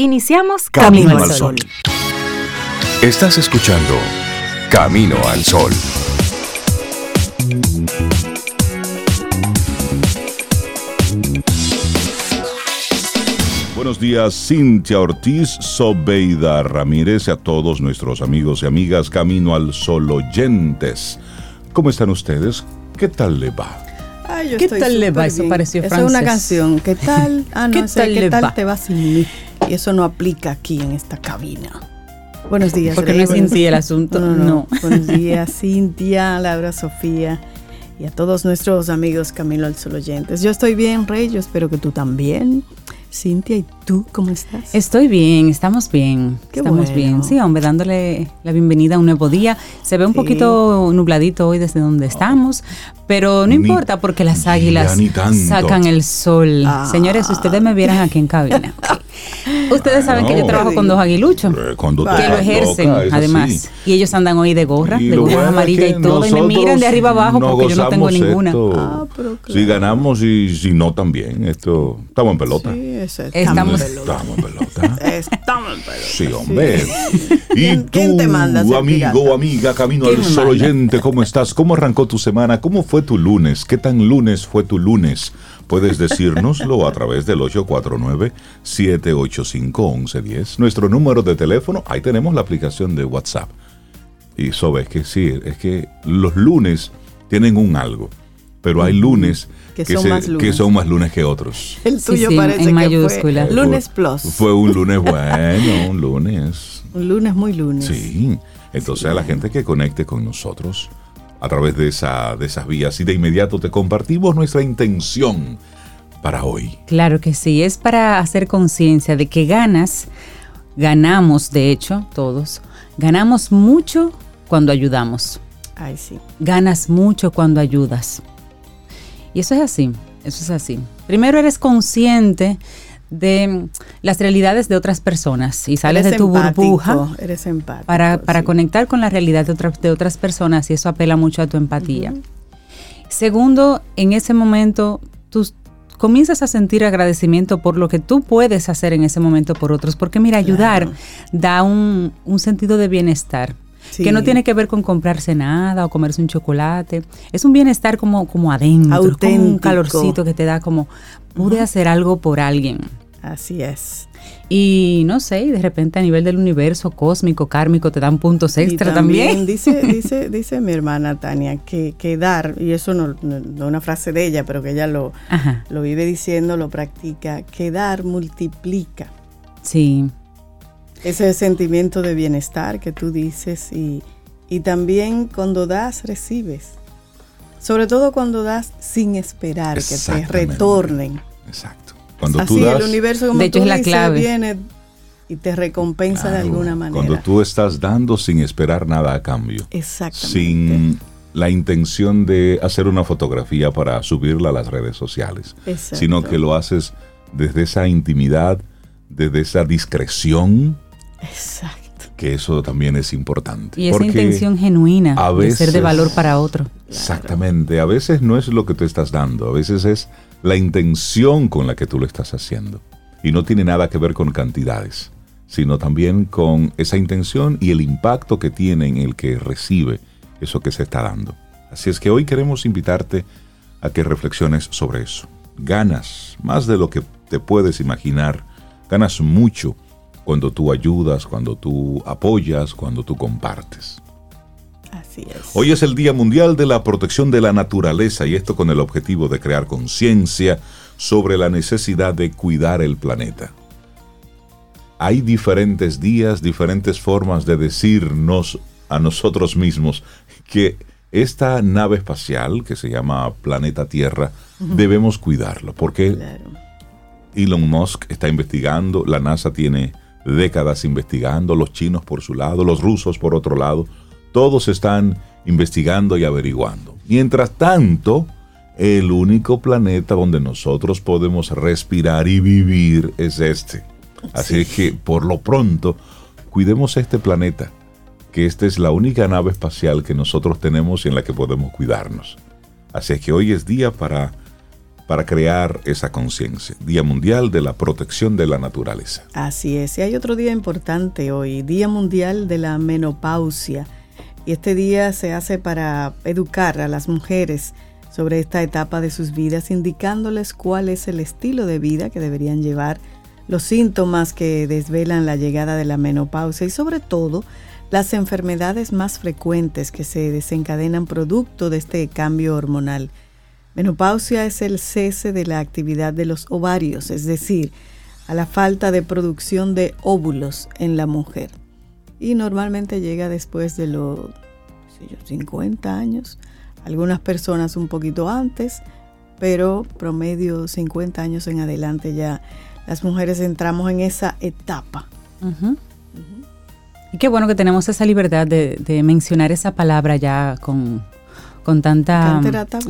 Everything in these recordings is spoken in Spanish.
Iniciamos Camino, al Sol. Estás escuchando Camino al Sol. Buenos días, Cintia Ortiz, Sobeida Ramírez y a todos nuestros amigos y amigas Camino al Sol oyentes. ¿Cómo están ustedes? ¿Qué tal le va? ¿Qué tal le va? Eso pareció francés. es una canción. ¿Qué tal? Ah, no, ¿Qué, tal, ¿qué tal te va sin mí? Y eso no aplica aquí en esta cabina. Buenos días. Porque no es Cintia el asunto. No, no, Buenos días, Cintia, Laura, Sofía y a todos nuestros amigos Camilo al Sol oyentes. Yo estoy bien, Rey. Yo espero que tú también. Cintia, ¿y tú cómo estás? Estoy bien, estamos bien. estamos bien. Sí, hombre, dándole la bienvenida a un nuevo día. Se ve un poquito nubladito hoy desde donde estamos, pero no importa porque las águilas sacan el sol. Ah. Señores, ustedes me vieran aquí en cabina. Ustedes saben que yo trabajo con dos aguiluchos eh, que lo ejercen, además. Y ellos andan hoy de gorra, de gorra amarilla y todo, y me miran de arriba ababajo porque yo no tengo ninguna. Ah, Si ganamos y si no también, esto estamos en pelota. Sí, estamos, estamos en pelota. estamos en pelota. Sí, hombre. Y tú, te amigo o amiga, camino al sol oyente, ¿cómo estás? ¿Cómo arrancó tu semana? ¿Cómo fue tu lunes? ¿Qué tan lunes fue tu lunes? Puedes decírnoslo a través del 849-785-1110. Nuestro número de teléfono, ahí tenemos la aplicación de WhatsApp. Y eso es que sí, es que los lunes tienen un algo, pero hay lunes que, son, más lunes. que otros. El tuyo parece que fue lunes plus. Fue un lunes bueno, un lunes. Un lunes muy lunes. Sí, entonces a la gente que conecte con nosotros a través de, esa, de esas vías y de inmediato te compartimos nuestra intención para hoy. Claro que sí, es para hacer conciencia de que ganas, ganamos de hecho todos, ganamos mucho cuando ayudamos. Ay, sí. Ganas mucho cuando ayudas. Y eso es así, eso es así. Primero eres consciente de las realidades de otras personas y sales de tu burbuja eres empático, para, para conectar con la realidad de, de, otras personas y eso apela mucho a tu empatía. Segundo, en ese momento tú comienzas a sentir agradecimiento por lo que tú puedes hacer en ese momento por otros, porque mira, ayudar da un, un sentido de bienestar que no tiene que ver con comprarse nada o comerse un chocolate. Es un bienestar como, como adentro, como un calorcito que te da como, pude hacer algo por alguien. Así es. Y no sé, de repente a nivel del universo cósmico, kármico, te dan puntos extra también. Dice, dice, dice mi hermana Tania que, que dar, y eso no, es una frase de ella, pero que ella lo, lo vive diciendo, lo practica, que dar multiplica. Sí. Ese sentimiento de bienestar que tú dices y, también cuando das, recibes. Sobre todo cuando das sin esperar que te retornen. Exacto. Cuando Así tú das, el universo como de hecho es la clave. viene y te recompensa de alguna manera. Cuando tú estás dando sin esperar nada a cambio. Exactamente. Sin la intención de hacer una fotografía para subirla a las redes sociales, sino que lo haces desde esa intimidad, desde esa discreción, Exacto. Que eso también es importante. Y esa intención genuina de ser de valor para otro. Exactamente. A veces no es lo que tú estás dando, a veces es la intención con la que tú lo estás haciendo. Y no tiene nada que ver con cantidades, sino también con esa intención y el impacto que tiene en el que recibe eso que se está dando. Así es que hoy queremos invitarte a que reflexiones sobre eso. Ganas más de lo que te puedes imaginar, ganas mucho cuando tú ayudas, cuando tú apoyas, cuando tú compartes. Así es. Hoy es el Día Mundial de la Protección de la Naturaleza y esto con el objetivo de crear conciencia sobre la necesidad de cuidar el planeta. Hay diferentes días, diferentes formas de decirnos a nosotros mismos que esta nave espacial que se llama Planeta Tierra debemos cuidarlo porque Elon Musk está investigando, la NASA tiene décadas investigando, los chinos por su lado, los rusos por otro lado, todos están investigando y averiguando. Mientras tanto, el único planeta donde nosotros podemos respirar y vivir es este. Así que por lo pronto, cuidemos este planeta, que esta es la única nave espacial que nosotros tenemos y en la que podemos cuidarnos. Así que hoy es día para para crear esa conciencia. Día Mundial de la Protección de la Naturaleza. Así es, y hay otro día importante hoy, Día Mundial de la Menopausia. Y este día se hace para educar a las mujeres sobre esta etapa de sus vidas, indicándoles cuál es el estilo de vida que deberían llevar, los síntomas que desvelan la llegada de la menopausia y sobre todo las enfermedades más frecuentes que se desencadenan producto de este cambio hormonal. Menopausia es el cese de la actividad de los ovarios, es decir, a la falta de producción de óvulos en la mujer. Y normalmente llega después de los 50 años, algunas personas un poquito antes, pero promedio 50 años en adelante ya las mujeres entramos en esa etapa. Y qué bueno que tenemos esa libertad de, mencionar esa palabra ya con, con tanta... Antes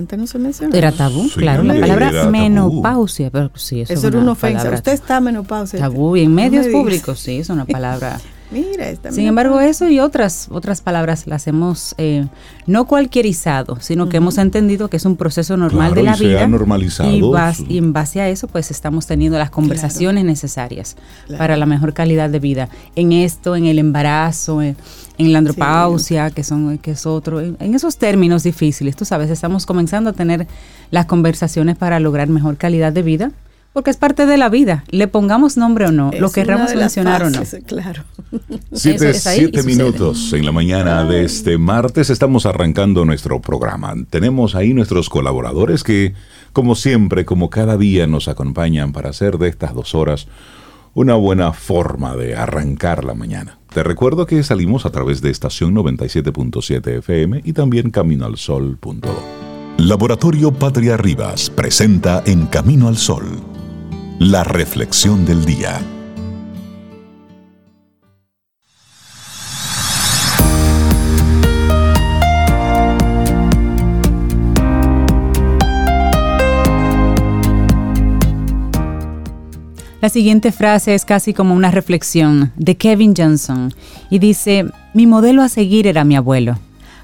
no se mencionaba. Era tabú, claro. La palabra menopausia, pero sí, eso, eso era una ofensa. Usted está menopausia. Tabú y en medios públicos, sí, es una palabra Mira, Sin embargo, eso y otras, otras palabras las hemos eh, no cualquierizado, sino que hemos entendido que es un proceso normal de la vida. Se ha normalizado. Y, en base a eso, pues estamos teniendo las conversaciones necesarias para la mejor calidad de vida. En esto, en el embarazo, en, la andropausia, que son que es otro, en, en esos términos difíciles, tú sabes, estamos comenzando a tener las conversaciones para lograr mejor calidad de vida porque es parte de la vida, le pongamos nombre o no, lo querramos mencionar o no. Claro. Siete, minutos en la mañana de este martes estamos arrancando nuestro programa. Tenemos ahí nuestros colaboradores que, como siempre, como cada día, nos acompañan para hacer de estas dos horas una buena forma de arrancar la mañana. Te recuerdo que salimos a través de estación 97.7 FM y también caminoalsol.do. Laboratorio Patria Rivas presenta En Camino al Sol la reflexión del día. La siguiente frase es casi como una reflexión de Kevin Johnson y dice, mi modelo a seguir era mi abuelo.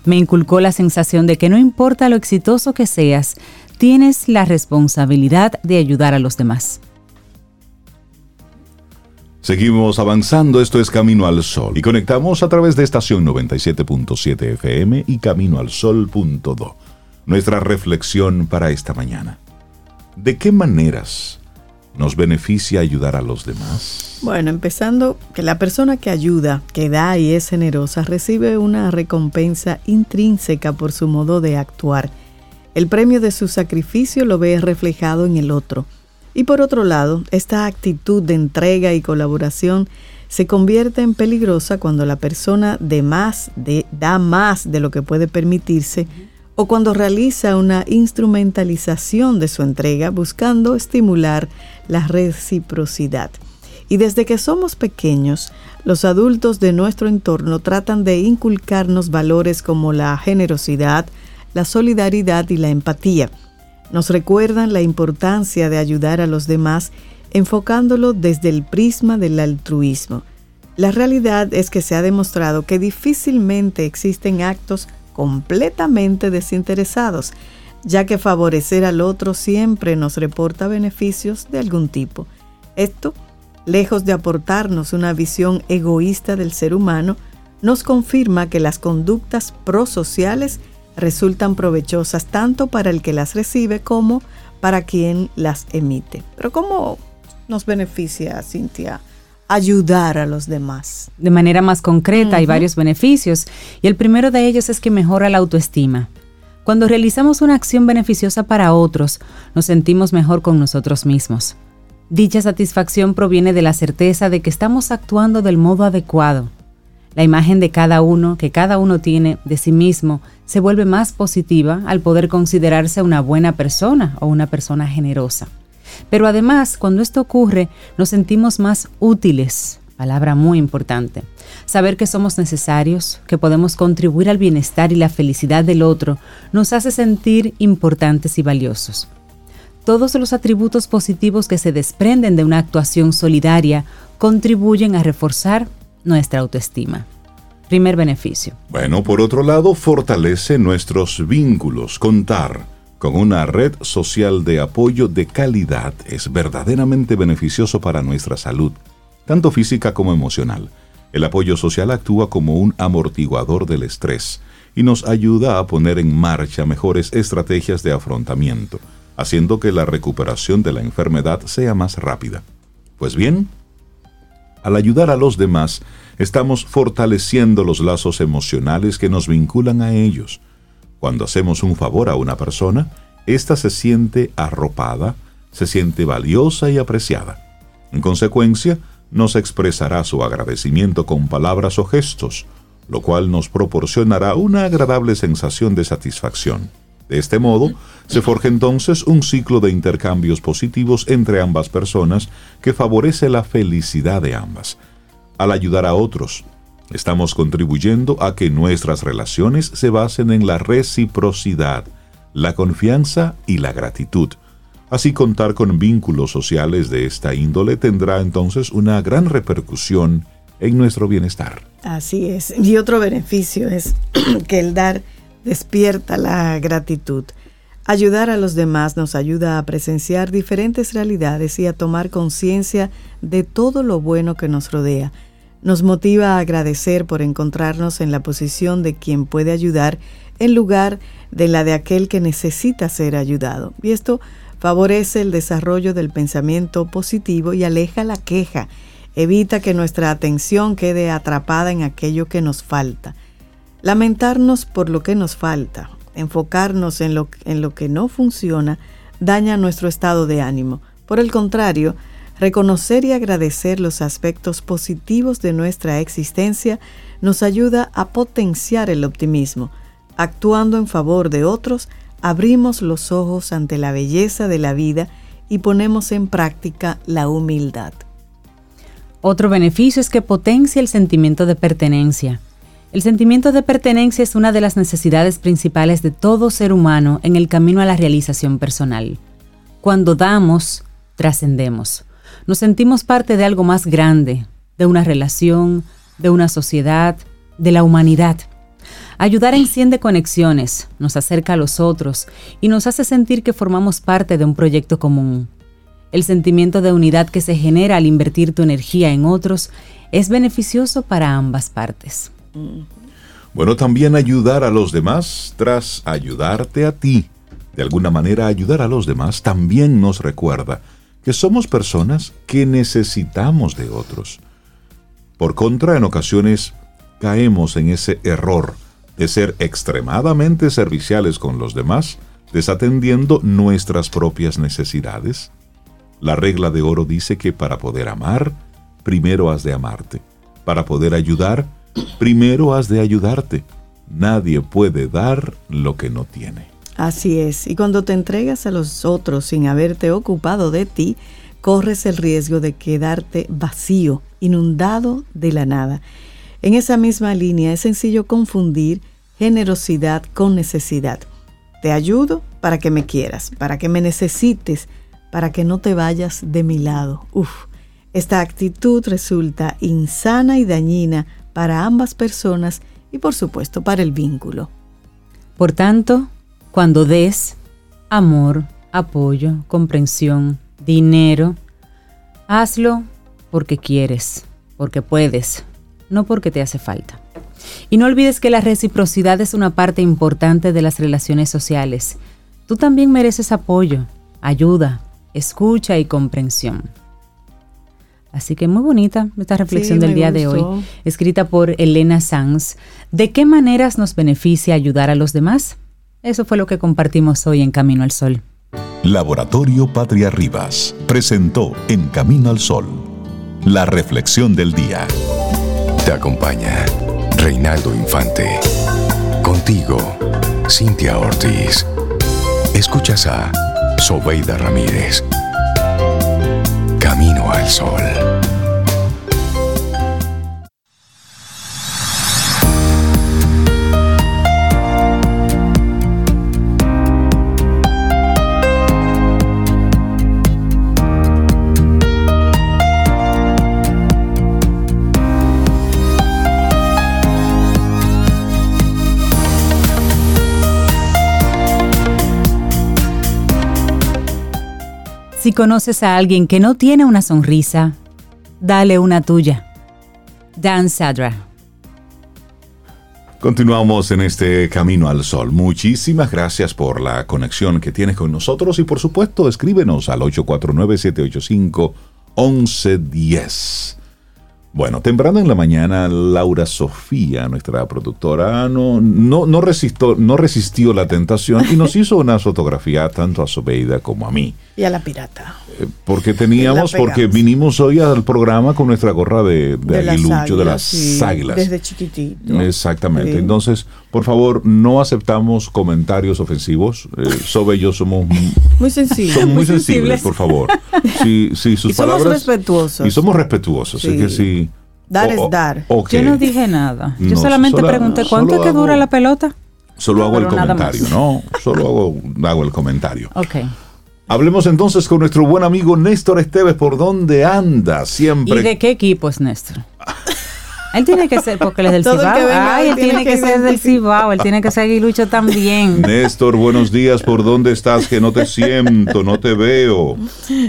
Me inculcó la sensación de que no importa lo exitoso que seas, tienes la responsabilidad de ayudar a los demás. Seguimos avanzando, esto es Camino al Sol y conectamos a través de estación 97.7 FM y caminoalsol.do. Nuestra reflexión para esta mañana. ¿De qué maneras nos beneficia ayudar a los demás? Bueno, empezando que la persona que ayuda, que da y es generosa, recibe una recompensa intrínseca por su modo de actuar. El premio de su sacrificio lo ve reflejado en el otro y por otro lado, esta actitud de entrega y colaboración se convierte en peligrosa cuando la persona de más, de, da más de lo que puede permitirse o cuando realiza una instrumentalización de su entrega buscando estimular la reciprocidad. Y desde que somos pequeños, los adultos de nuestro entorno tratan de inculcarnos valores como la generosidad, la solidaridad y la empatía nos recuerdan la importancia de ayudar a los demás enfocándolo desde el prisma del altruismo. La realidad es que se ha demostrado que difícilmente existen actos completamente desinteresados, ya que favorecer al otro siempre nos reporta beneficios de algún tipo. Esto, lejos de aportarnos una visión egoísta del ser humano, nos confirma que las conductas prosociales resultan provechosas tanto para el que las recibe como para quien las emite. Pero ¿cómo nos beneficia, Cintia? Ayudar a los demás. De manera más concreta hay varios beneficios y el primero de ellos es que mejora la autoestima. Cuando realizamos una acción beneficiosa para otros, nos sentimos mejor con nosotros mismos. Dicha satisfacción proviene de la certeza de que estamos actuando del modo adecuado la imagen de cada uno que cada uno tiene de sí mismo se vuelve más positiva al poder considerarse una buena persona o una persona generosa. Pero además, cuando esto ocurre, nos sentimos más útiles, palabra muy importante. Saber que somos necesarios, que podemos contribuir al bienestar y la felicidad del otro, nos hace sentir importantes y valiosos. Todos los atributos positivos que se desprenden de una actuación solidaria contribuyen a reforzar nuestra autoestima. Primer beneficio. Bueno, por otro lado, fortalece nuestros vínculos. Contar Con una red social de apoyo de calidad es verdaderamente beneficioso para nuestra salud, tanto física como emocional. El apoyo social actúa como un amortiguador del estrés y nos ayuda a poner en marcha mejores estrategias de afrontamiento, haciendo que la recuperación de la enfermedad sea más rápida. Pues bien, al ayudar a los demás, estamos fortaleciendo los lazos emocionales que nos vinculan a ellos. Cuando hacemos un favor a una persona, ésta se siente arropada, se siente valiosa y apreciada. En consecuencia, nos expresará su agradecimiento con palabras o gestos, lo cual nos proporcionará una agradable sensación de satisfacción. De este modo, se forja entonces un ciclo de intercambios positivos entre ambas personas que favorece la felicidad de ambas. Al ayudar a otros, estamos contribuyendo a que nuestras relaciones se basen en la reciprocidad, la confianza y la gratitud. Así contar con vínculos sociales de esta índole tendrá entonces una gran repercusión en nuestro bienestar. Así es. Y otro beneficio es que el dar despierta la gratitud. Ayudar a los demás nos ayuda a presenciar diferentes realidades y a tomar conciencia de todo lo bueno que nos rodea. Nos motiva a agradecer por encontrarnos en la posición de quien puede ayudar en lugar de la de aquel que necesita ser ayudado. Y esto favorece el desarrollo del pensamiento positivo y aleja la queja. Evita que nuestra atención quede atrapada en aquello que nos falta. Lamentarnos por lo que nos falta, enfocarnos en lo, que no funciona, daña nuestro estado de ánimo. Por el contrario, reconocer y agradecer los aspectos positivos de nuestra existencia nos ayuda a potenciar el optimismo. Actuando en favor de otros, abrimos los ojos ante la belleza de la vida y ponemos en práctica la humildad. Otro beneficio es que potencia el sentimiento de pertenencia. El sentimiento de pertenencia es una de las necesidades principales de todo ser humano en el camino a la realización personal. Cuando damos, trascendemos. Nos sentimos parte de algo más grande, de una relación, de una sociedad, de la humanidad. Ayudar enciende conexiones, nos acerca a los otros y nos hace sentir que formamos parte de un proyecto común. El sentimiento de unidad que se genera al invertir tu energía en otros es beneficioso para ambas partes. Bueno, también ayudar a los demás tras ayudarte a ti. De alguna manera ayudar a los demás también nos recuerda que somos personas que necesitamos de otros. Por contra, en ocasiones caemos en ese error de ser extremadamente serviciales con los demás, desatendiendo nuestras propias necesidades. La regla de oro dice que para poder amar, primero has de amarte. Para poder ayudar, primero has de ayudarte. Nadie puede dar lo que no tiene. Así es, y cuando te entregas a los otros sin haberte ocupado de ti, corres el riesgo de quedarte vacío, inundado de la nada. En esa misma línea es sencillo confundir generosidad con necesidad. Te ayudo para que me quieras, para que me necesites, para que no te vayas de mi lado. Uf, esta actitud resulta insana y dañina para ambas personas y por supuesto para el vínculo. Por tanto, cuando des amor, apoyo, comprensión, dinero, hazlo porque quieres, porque puedes, no porque te hace falta. Y no olvides que la reciprocidad es una parte importante de las relaciones sociales. Tú también mereces apoyo, ayuda, escucha y comprensión. Así que muy bonita esta reflexión del día de hoy, escrita por Elena Sanz. ¿De qué maneras nos beneficia ayudar a los demás? Eso fue lo que compartimos hoy en Camino al Sol. Laboratorio Patria Rivas presentó En Camino al Sol la reflexión del día. Te acompaña Reinaldo Infante. Contigo, Cintia Ortiz. Escuchas a Sobeida Ramírez. Camino al Sol. Si conoces a alguien que no tiene una sonrisa, dale una tuya. Dan Sadra. Continuamos en este camino al sol. Muchísimas gracias por la conexión que tienes con nosotros y por supuesto escríbenos al 849-785-1110. Bueno, temprano en la mañana, Laura Sofía, nuestra productora, no, no, no, resistió, no resistió la tentación y nos hizo una fotografía tanto a Sobeida como a mí. Y a la pirata. Eh, porque teníamos, porque vinimos hoy al programa con nuestra gorra de, de, aguilucho, de las águilas. Desde chiquitito. Exactamente. Entonces, por favor, no aceptamos comentarios ofensivos. Eh, Sobe y yo somos muy sensibles. Somos muy, sensibles, por favor. Si, si sus y palabras. Somos respetuosos. Y somos respetuosos. Es que si Dar es dar. Yo no dije nada. Yo solamente pregunté cuánto es que dura la pelota. Solo hago el comentario, ¿no? Solo hago, hago el comentario. Ok. Hablemos entonces con nuestro buen amigo Néstor Esteves, ¿por dónde anda siempre? ¿Y de qué equipo es Néstor? Él tiene que ser, porque él es del Cibao. Ay, él tiene, que, ser del Cibao, él tiene que ser aguilucho también. Néstor, buenos días, ¿por dónde estás? Que no te siento, no te veo.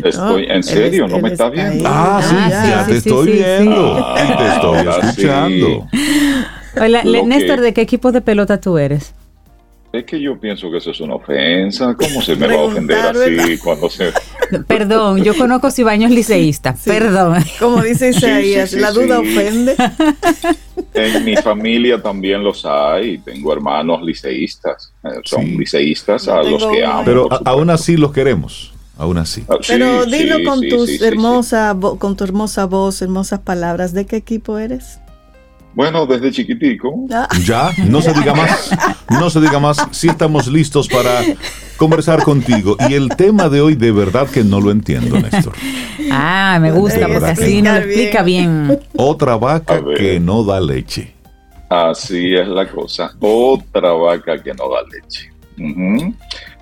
Estoy, ¿en serio? ¿No me estás viendo? Ah, sí, ah, ya te estoy viendo. y te estoy escuchando. Hola, Néstor, ¿de qué equipo de pelota tú eres? Es que yo pienso que eso es una ofensa. ¿Cómo se me va a ofender así cuando se.? Perdón, yo conozco cibaños liceístas. Perdón. Como dice Isaías, la duda ofende. En mi familia también los hay. Tengo hermanos liceístas. Eh, son liceístas a los que amo. Pero aún así los queremos. Aún así. Ah, Pero dilo con, tus hermosa, con tu hermosa voz, hermosas palabras. ¿De qué equipo eres? Bueno, desde chiquitico. Ya, no se diga más, no se diga más. Sí estamos listos para conversar contigo. Y el tema de hoy de verdad que no lo entiendo, Néstor. Ah, me gusta, porque así nos explica bien. Otra vaca que no da leche. Así es la cosa. Otra vaca que no da leche.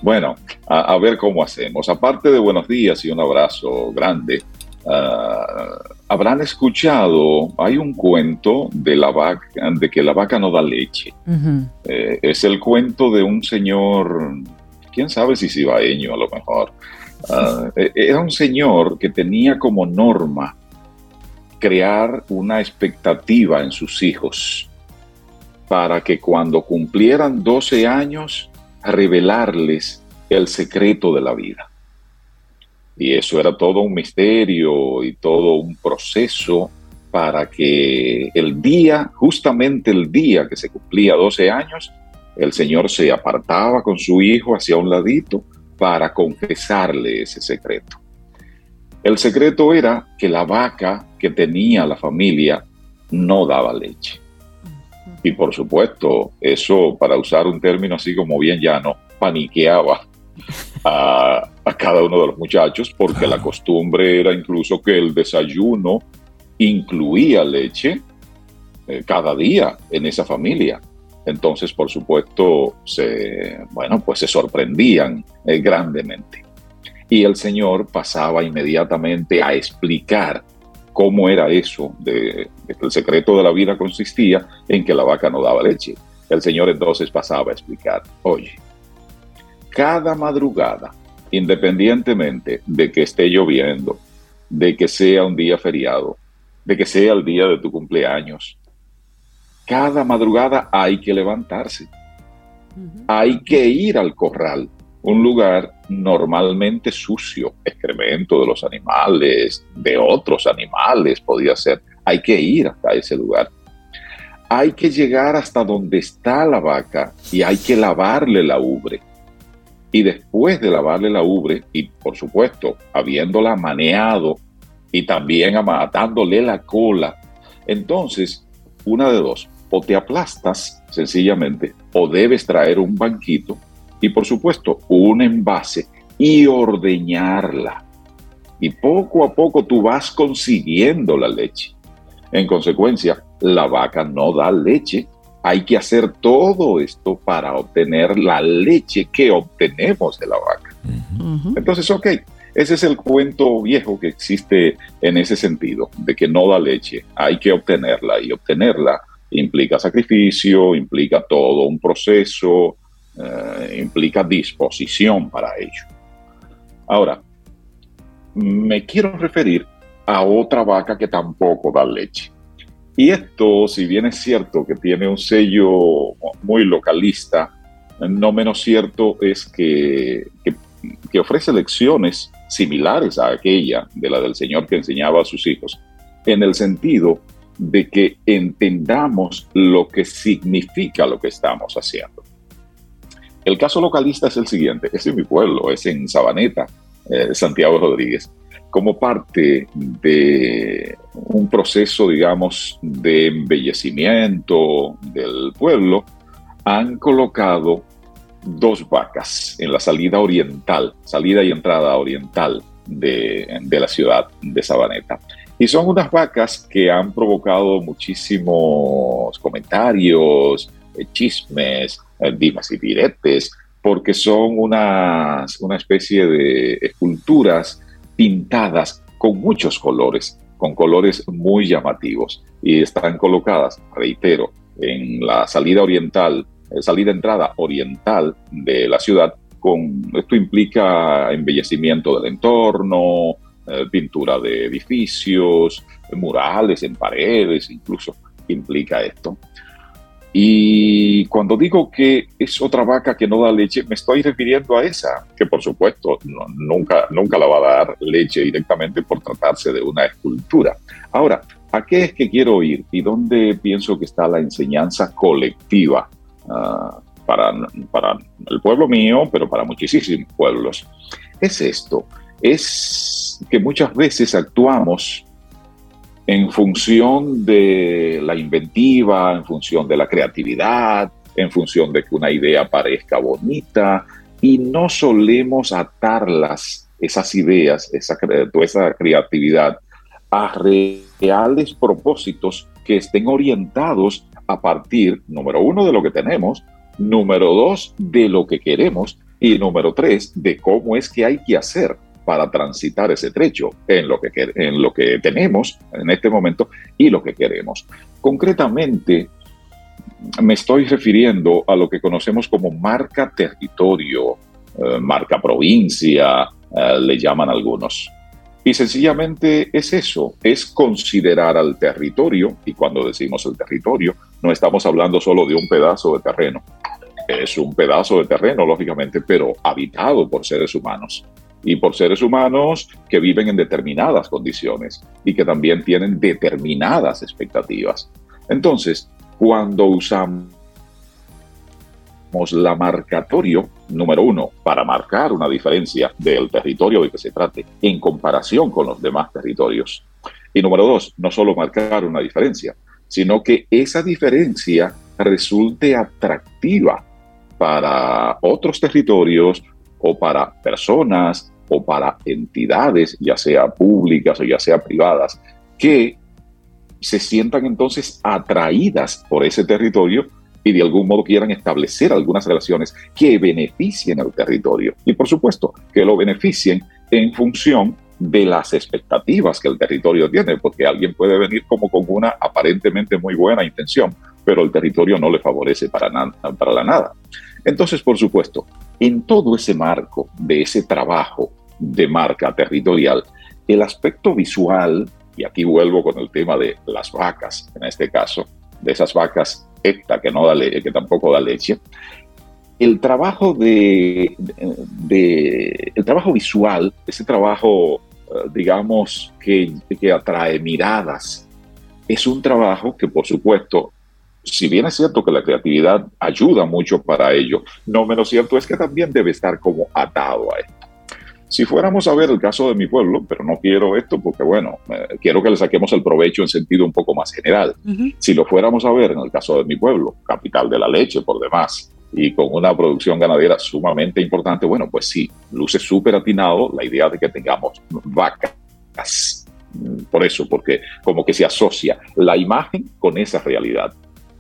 Bueno, a, ver cómo hacemos. Aparte de buenos días y un abrazo grande, uh, habrán escuchado, hay un cuento de la vaca, de que la vaca no da leche. Eh, es el cuento de un señor, quién sabe si cibaeño a lo mejor. Ah, eh, era un señor que tenía como norma crear una expectativa en sus hijos para que cuando cumplieran 12 años revelarles el secreto de la vida. Y eso era todo un misterio y todo un proceso para que el día, justamente el día que se cumplía 12 años, el Señor se apartaba con su hijo hacia un ladito para confesarle ese secreto. El secreto era que la vaca que tenía la familia no daba leche. Y por supuesto, eso, para usar un término así como bien llano, paniqueaba a, cada uno de los muchachos, porque la costumbre era incluso que el desayuno incluía leche eh, cada día en esa familia. Entonces, por supuesto, se, bueno, pues se sorprendían eh, grandemente. Y el Señor pasaba inmediatamente a explicar cómo era eso, de, de que el secreto de la vida consistía en que la vaca no daba leche. El Señor entonces pasaba a explicar, oye, cada madrugada, independientemente de que esté lloviendo, de que sea un día feriado, de que sea el día de tu cumpleaños, cada madrugada hay que levantarse. Hay que ir al corral, un lugar normalmente sucio, excremento de los animales, de otros animales podía ser. Hay que ir hasta ese lugar. Hay que llegar hasta donde está la vaca y hay que lavarle la ubre y después de lavarle la ubre y por supuesto habiéndola maneado y también amatándole la cola, entonces una de dos, o te aplastas sencillamente o debes traer un banquito y por supuesto un envase y ordeñarla. Y poco a poco tú vas consiguiendo la leche. En consecuencia, la vaca no da leche hay que hacer todo esto para obtener la leche que obtenemos de la vaca. Entonces, ok, ese es el cuento viejo que existe en ese sentido, de que no da leche, hay que obtenerla y obtenerla implica sacrificio, implica todo un proceso, eh, implica disposición para ello. Ahora, me quiero referir a otra vaca que tampoco da leche. Y esto, si bien es cierto que tiene un sello muy localista, no menos cierto es que, que, ofrece lecciones similares a aquella de la del Señor que enseñaba a sus hijos, en el sentido de que entendamos lo que significa lo que estamos haciendo. El caso localista es el siguiente, es en mi pueblo, es en Sabaneta, eh, Santiago Rodríguez como parte de un proceso, digamos, de embellecimiento del pueblo, han colocado dos vacas en la salida oriental, salida y entrada oriental de, la ciudad de Sabaneta. Y son unas vacas que han provocado muchísimos comentarios, eh, chismes, eh, dimas y diretes, porque son unas, una especie de esculturas pintadas con muchos colores, con colores muy llamativos y están colocadas, reitero, en la salida oriental, eh, salida entrada oriental de la ciudad. Con, esto implica embellecimiento del entorno, eh, pintura de edificios, murales en paredes, incluso implica esto. Y cuando digo que es otra vaca que no da leche, me estoy refiriendo a esa, que por supuesto nunca, nunca la va a dar leche directamente por tratarse de una escultura. Ahora, ¿a qué es que quiero ir y dónde pienso que está la enseñanza colectiva ah, para, para el pueblo mío, pero para muchísimos pueblos? Es esto, es que muchas veces actuamos en función de la inventiva, en función de la creatividad, en función de que una idea parezca bonita. Y no solemos atarlas, esas ideas, esa, toda esa creatividad, a reales propósitos que estén orientados a partir, número uno, de lo que tenemos, número dos, de lo que queremos y número tres, de cómo es que hay que hacer para transitar ese trecho en lo, que, en lo que tenemos en este momento y lo que queremos. Concretamente, me estoy refiriendo a lo que conocemos como marca territorio, eh, marca provincia, eh, le llaman algunos. Y sencillamente es eso, es considerar al territorio, y cuando decimos el territorio, no estamos hablando solo de un pedazo de terreno, es un pedazo de terreno, lógicamente, pero habitado por seres humanos y por seres humanos que viven en determinadas condiciones y que también tienen determinadas expectativas. Entonces, cuando usamos la marcatorio, número uno, para marcar una diferencia del territorio de que se trate en comparación con los demás territorios. Y número dos, no solo marcar una diferencia, sino que esa diferencia resulte atractiva para otros territorios o para personas o para entidades, ya sea públicas o ya sea privadas, que se sientan entonces atraídas por ese territorio y de algún modo quieran establecer algunas relaciones que beneficien al territorio. Y por supuesto, que lo beneficien en función de las expectativas que el territorio tiene, porque alguien puede venir como con una aparentemente muy buena intención, pero el territorio no le favorece para, nada, para la nada. Entonces, por supuesto, en todo ese marco de ese trabajo de marca territorial, el aspecto visual, y aquí vuelvo con el tema de las vacas, en este caso, de esas vacas ecta que, no da que tampoco da leche, el trabajo de, el trabajo visual, ese trabajo, eh, digamos, que, que atrae miradas, es un trabajo que, por supuesto, si bien es cierto que la creatividad ayuda mucho para ello, no menos cierto es que también debe estar como atado a esto. Si fuéramos a ver el caso de mi pueblo, pero no quiero esto porque, bueno, eh, quiero que le saquemos el provecho en sentido un poco más general. Si lo fuéramos a ver en el caso de mi pueblo, capital de la leche por demás, y con una producción ganadera sumamente importante, bueno, pues sí, luce súper atinado la idea de que tengamos vacas. Por eso, porque como que se asocia la imagen con esa realidad.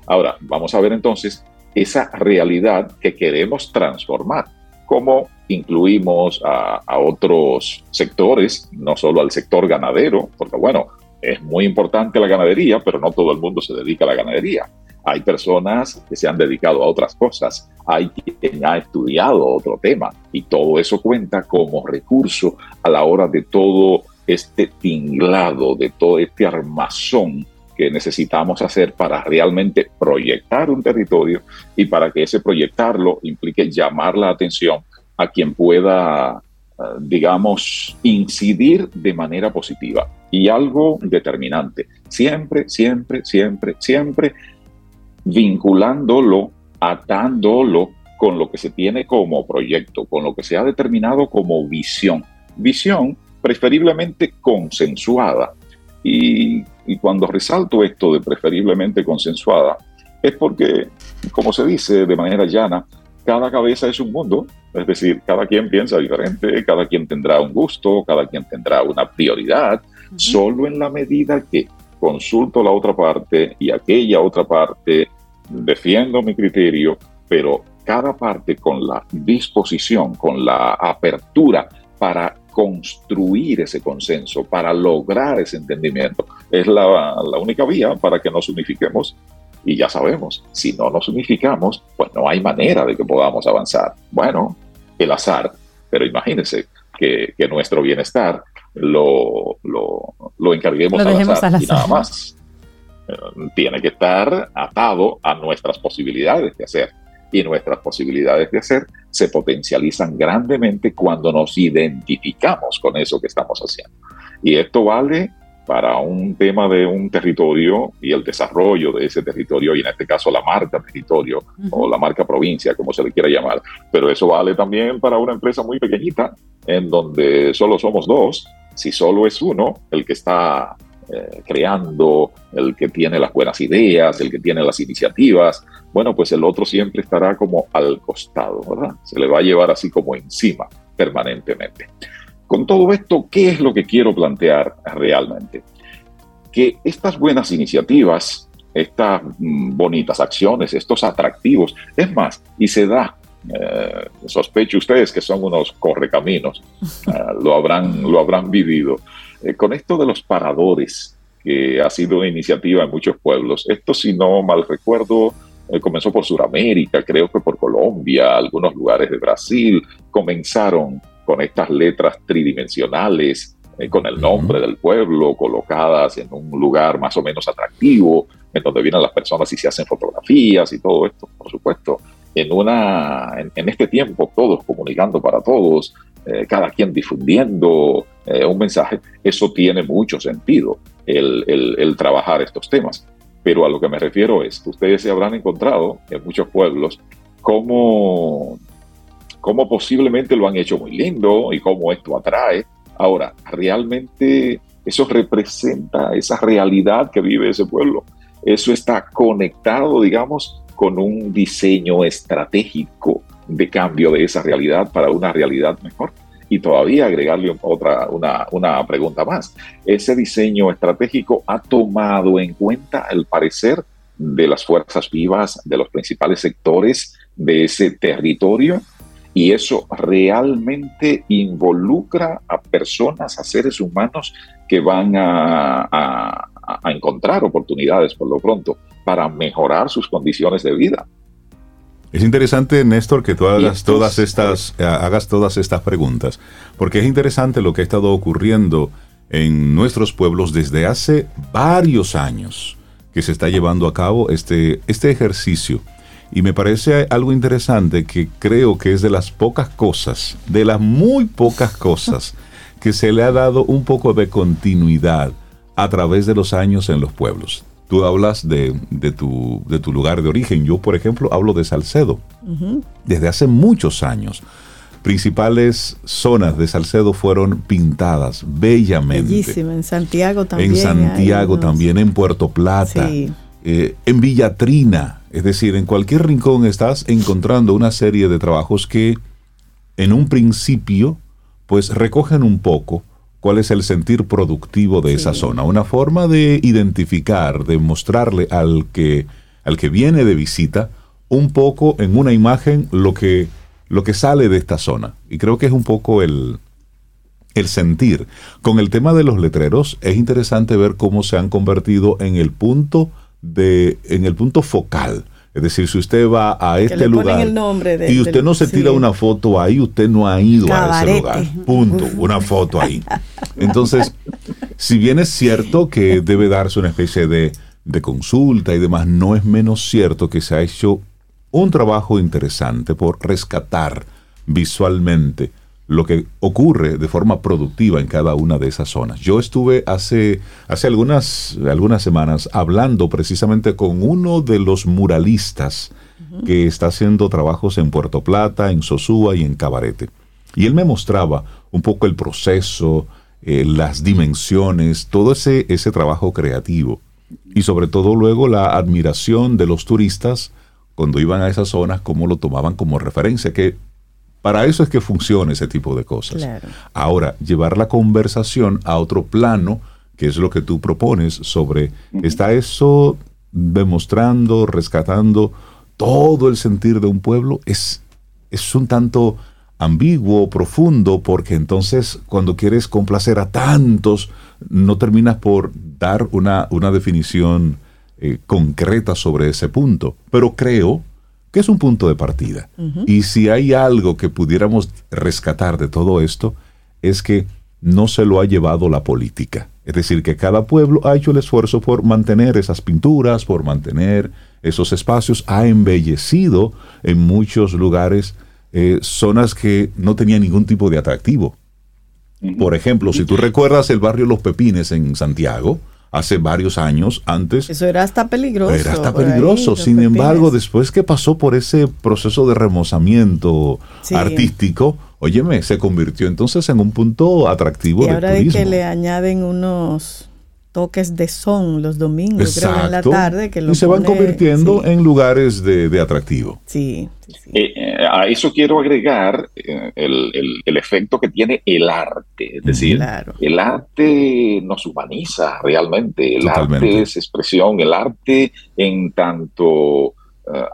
Ahora, vamos a ver entonces esa realidad que queremos transformar. ¿Cómo incluimos a, otros sectores, no solo al sector ganadero? Porque bueno, es muy importante la ganadería, pero no todo el mundo se dedica a la ganadería. hay personas que se han dedicado a otras cosas, hay quien ha estudiado otro tema y todo eso cuenta como recurso a la hora de todo este tinglado, de todo este armazón que necesitamos hacer para realmente proyectar un territorio y para que ese proyectarlo implique llamar la atención a quien pueda, eh, digamos, incidir de manera positiva. Y algo determinante, siempre, siempre, siempre, siempre vinculándolo, atándolo con lo que se tiene como proyecto, con lo que se ha determinado como visión. Visión preferiblemente consensuada. Y, cuando resalto esto de preferiblemente consensuada, es porque, como se dice de manera llana, cada cabeza es un mundo, es decir, cada quien piensa diferente, cada quien tendrá un gusto, cada quien tendrá una prioridad, solo en la medida que consulto la otra parte y aquella otra parte defiendo mi criterio, pero cada parte con la disposición, con la apertura para construir ese consenso, para lograr ese entendimiento. Es la, única vía para que nos unifiquemos. Y ya sabemos, si no nos unificamos, pues no hay manera de que podamos avanzar. Bueno, el azar, pero imagínense que, nuestro bienestar lo, lo, encarguemos al azar, y nada más tiene que estar atado a nuestras posibilidades de hacer. Y nuestras posibilidades de hacer se potencializan grandemente cuando nos identificamos con eso que estamos haciendo. Y esto vale para un tema de un territorio y el desarrollo de ese territorio, y en este caso la marca territorio o la marca provincia, como se le quiera llamar. Pero eso vale también para una empresa muy pequeñita, en donde solo somos dos. Si solo es uno el que está eh, creando, el que tiene las buenas ideas, el que tiene las iniciativas, bueno, pues el otro siempre estará como al costado, ¿verdad? Se le va a llevar así como encima permanentemente. Con todo esto, ¿qué es lo que quiero plantear realmente? Que estas buenas iniciativas, estas mm, bonitas acciones, estos atractivos, es más, y se da eh, sospecho ustedes que son unos correcaminos, eh, lo, habrán, lo habrán vivido. Eh, con esto de los paradores, que ha sido una iniciativa en muchos pueblos, esto si no mal recuerdo, eh, comenzó por Sudamérica, creo que por Colombia, algunos lugares de Brasil, comenzaron con estas letras tridimensionales, eh, con el nombre del pueblo, colocadas en un lugar más o menos atractivo, en donde vienen las personas y se hacen fotografías y todo esto, por supuesto. En, una, en este tiempo, todos comunicando para todos, eh, cada quien difundiendo eh, un mensaje, eso tiene mucho sentido, el, trabajar estos temas. Pero a lo que me refiero es ustedes se habrán encontrado en muchos pueblos cómo, cómo posiblemente lo han hecho muy lindo y cómo esto atrae. Ahora, realmente eso representa esa realidad que vive ese pueblo. Eso está conectado, digamos, con un diseño estratégico de cambio de esa realidad para una realidad mejor. Y todavía agregarle otra, una, una pregunta más. Ese diseño estratégico ha tomado en cuenta el parecer de las fuerzas vivas, de los principales sectores de ese territorio, y eso realmente involucra a personas, a seres humanos que van a, a, a, encontrar oportunidades por lo pronto para mejorar sus condiciones de vida. Es interesante, Néstor, que tú hagas todas estas, eh, hagas todas estas preguntas, porque es interesante lo que ha estado ocurriendo en nuestros pueblos desde hace varios años que se está llevando a cabo este, este ejercicio. Y me parece algo interesante que creo que es de las pocas cosas, de las muy pocas cosas, que se le ha dado un poco de continuidad a través de los años en los pueblos. Tú hablas de, tu, de, tu, lugar de origen. Yo, por ejemplo, hablo de Salcedo. Desde hace muchos años. Principales zonas de Salcedo fueron pintadas bellamente. Bellísima. En Santiago también. En Santiago también, en Puerto Plata. Eh, en Villatrina. Es decir, en cualquier rincón estás encontrando una serie de trabajos que en un principio pues recogen un poco cuál es el sentir productivo de esa zona. Una forma de identificar, de mostrarle al que, al que viene de visita un poco en una imagen lo que, lo que sale de esta zona. Y creo que es un poco el, el sentir. Con el tema de los letreros, es interesante ver cómo se han convertido en el punto de, en el punto focal. Es decir, si usted va a este lugar el nombre y usted no se tira una foto ahí, usted no ha ido a ese lugar. Punto. Una foto ahí. Entonces, si bien es cierto que debe darse una especie de, de consulta y demás, no es menos cierto que se ha hecho un trabajo interesante por rescatar visualmente lo que ocurre de forma productiva en cada una de esas zonas. Yo estuve hace, hace algunas, algunas semanas hablando precisamente con uno de los muralistas que está haciendo trabajos en Puerto Plata, en Sosúa y en Cabarete. Y él me mostraba un poco el proceso, eh, las dimensiones, todo ese, ese trabajo creativo. Y sobre todo luego la admiración de los turistas cuando iban a esas zonas, cómo lo tomaban como referencia, que para eso es que funciona ese tipo de cosas. Ahora, llevar la conversación a otro plano, que es lo que tú propones sobre, ¿está eso demostrando, rescatando todo el sentir de un pueblo? Es, es un tanto ambiguo, profundo, porque entonces cuando quieres complacer a tantos, no terminas por dar una, una definición eh, concreta sobre ese punto. Pero creo que es un punto de partida. Y si hay algo que pudiéramos rescatar de todo esto, es que no se lo ha llevado la política. Es decir, que cada pueblo ha hecho el esfuerzo por mantener esas pinturas, por mantener esos espacios, ha embellecido en muchos lugares eh, zonas que no tenían ningún tipo de atractivo. Por ejemplo, si tú recuerdas el barrio Los Pepines en Santiago, hace varios años antes. Eso era hasta peligroso. Era hasta peligroso. Sin embargo, después que pasó por ese proceso de remozamiento artístico, óyeme, se convirtió entonces en un punto atractivo y ahora de que le añaden unos toques de son los domingos, creo, en la tarde. Que y se van convirtiendo en lugares de, atractivo. Sí. Eh, eh, a eso quiero agregar eh, el, efecto que tiene el arte. Es decir, el arte nos humaniza realmente. El arte es expresión. El arte, en tanto,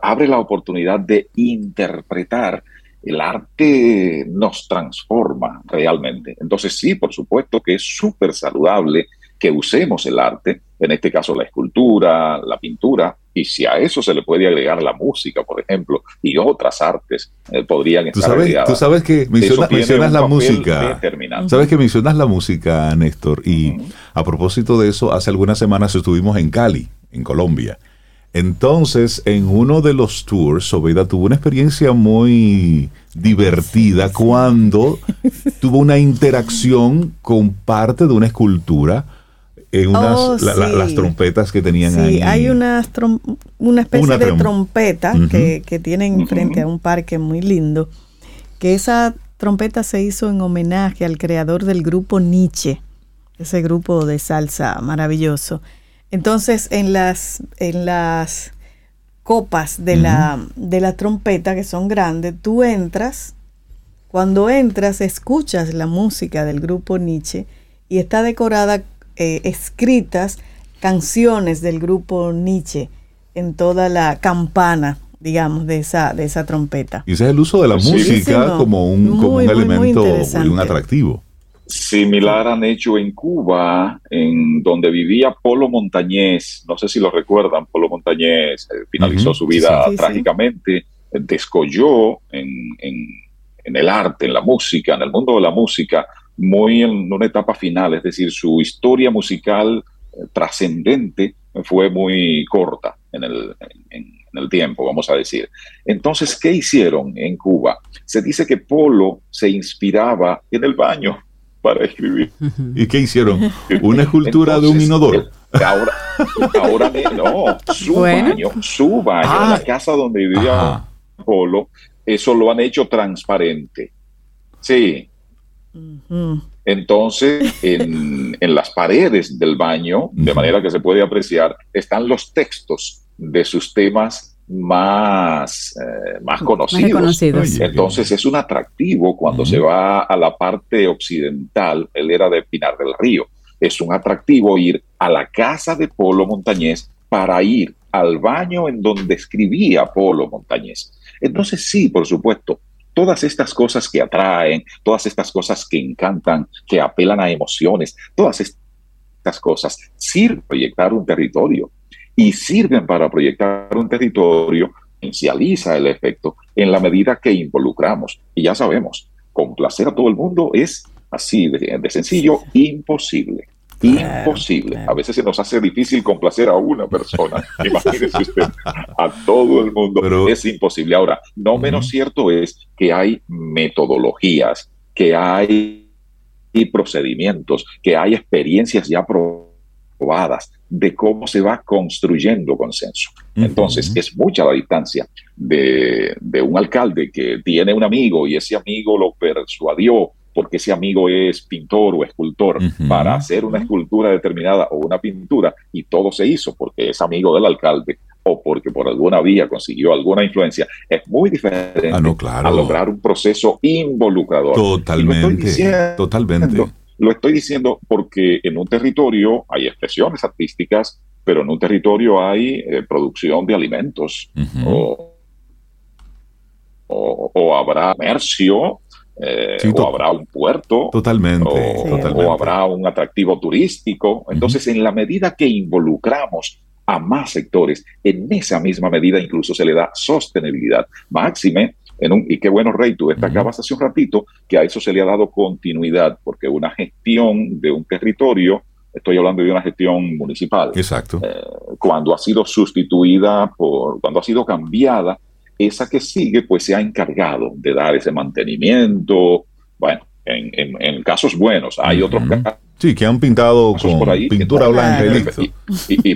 abre la oportunidad de interpretar. El arte nos transforma realmente. Entonces, sí, por supuesto que es súper saludable que usemos el arte, en este caso la escultura, la pintura, y si a eso se le puede agregar la música, por ejemplo, y otras artes, eh, podrían estar ¿Tú sabes, Tú sabes que mencionas la música. Sabes que mencionas la música, Néstor, y a propósito de eso, hace algunas semanas estuvimos en Cali, en Colombia. Entonces, en uno de los tours, Sobeida tuvo una experiencia muy divertida cuando tuvo una interacción con parte de una escultura en unas, oh, las trompetas que tenían ahí. hay unas una especie de trompeta que, que, tienen frente a un parque muy lindo, que esa trompeta se hizo en homenaje al creador del grupo Nietzsche, ese grupo de salsa maravilloso. Entonces, en las, en las copas de, la, de la trompeta, que son grandes, tú entras, cuando entras, escuchas la música del grupo Nietzsche y está decorada eh, escritas canciones del grupo Nietzsche en toda la campana digamos, de esa, de esa trompeta. Y ese es el uso de la música como un, como un elemento y un atractivo. Similar han hecho en Cuba, en donde vivía Polo Montañés. No sé si lo recuerdan, Polo Montañés eh, finalizó su vida trágicamente, descolló en, en, en, el arte, en la música, en el mundo de la música, muy en una etapa final, es decir, su historia musical eh, trascendente fue muy corta en el, en, el tiempo, vamos a decir. Entonces, ¿qué hicieron en Cuba? Se dice que Polo se inspiraba en el baño para escribir. ¿Y qué hicieron? ¿Una escultura de un inodoro? Ahora, ahora no, su baño, su baño, la ah. casa donde vivía Polo, eso lo han hecho transparente. Sí, entonces, en, las paredes del baño, de manera que se puede apreciar, están los textos de sus temas más, eh, más conocidos. Entonces es un atractivo cuando se va a la parte occidental, él era de Pinar del Río, es un atractivo ir a la casa de Polo Montañés para ir al baño en donde escribía Polo Montañés. Entonces sí, por supuesto, todas estas cosas que atraen, todas estas cosas que encantan, que apelan a emociones, todas estas cosas sirven para proyectar un territorio. y sirven para proyectar un territorio, potencializa el efecto en la medida que involucramos. Y ya sabemos, complacer a todo el mundo es así de, sencillo, imposible. Imposible. A veces se nos hace difícil complacer a una persona. Imagínese usted, a todo el mundo es imposible. Ahora, no menos cierto es que hay metodologías, que hay procedimientos, que hay experiencias ya probadas de cómo se va construyendo consenso. Entonces, es mucha la distancia de, de un alcalde que tiene un amigo y ese amigo lo persuadió porque ese amigo es pintor o escultor, para hacer una escultura determinada o una pintura, y todo se hizo porque es amigo del alcalde o porque por alguna vía consiguió alguna influencia, es muy diferente ah, a lograr un proceso involucrador. Totalmente, totalmente. Lo estoy diciendo porque en un territorio hay expresiones artísticas, pero en un territorio hay eh, producción de alimentos o, o, habrá comercio eh, o habrá un puerto, totalmente, o, habrá un atractivo turístico. Entonces, en la medida que involucramos a más sectores, en esa misma medida incluso se le da sostenibilidad. Máxime, en un, y qué bueno, Rey, tú destacabas hace un ratito que a eso se le ha dado continuidad, porque una gestión de un territorio, estoy hablando de una gestión municipal, Exacto. Eh, cuando ha sido sustituida por, cuando ha sido cambiada, esa que sigue pues se ha encargado de dar ese mantenimiento, bueno, en, casos buenos, hay otros casos. Sí, que han pintado con por ahí, pintura blanca y,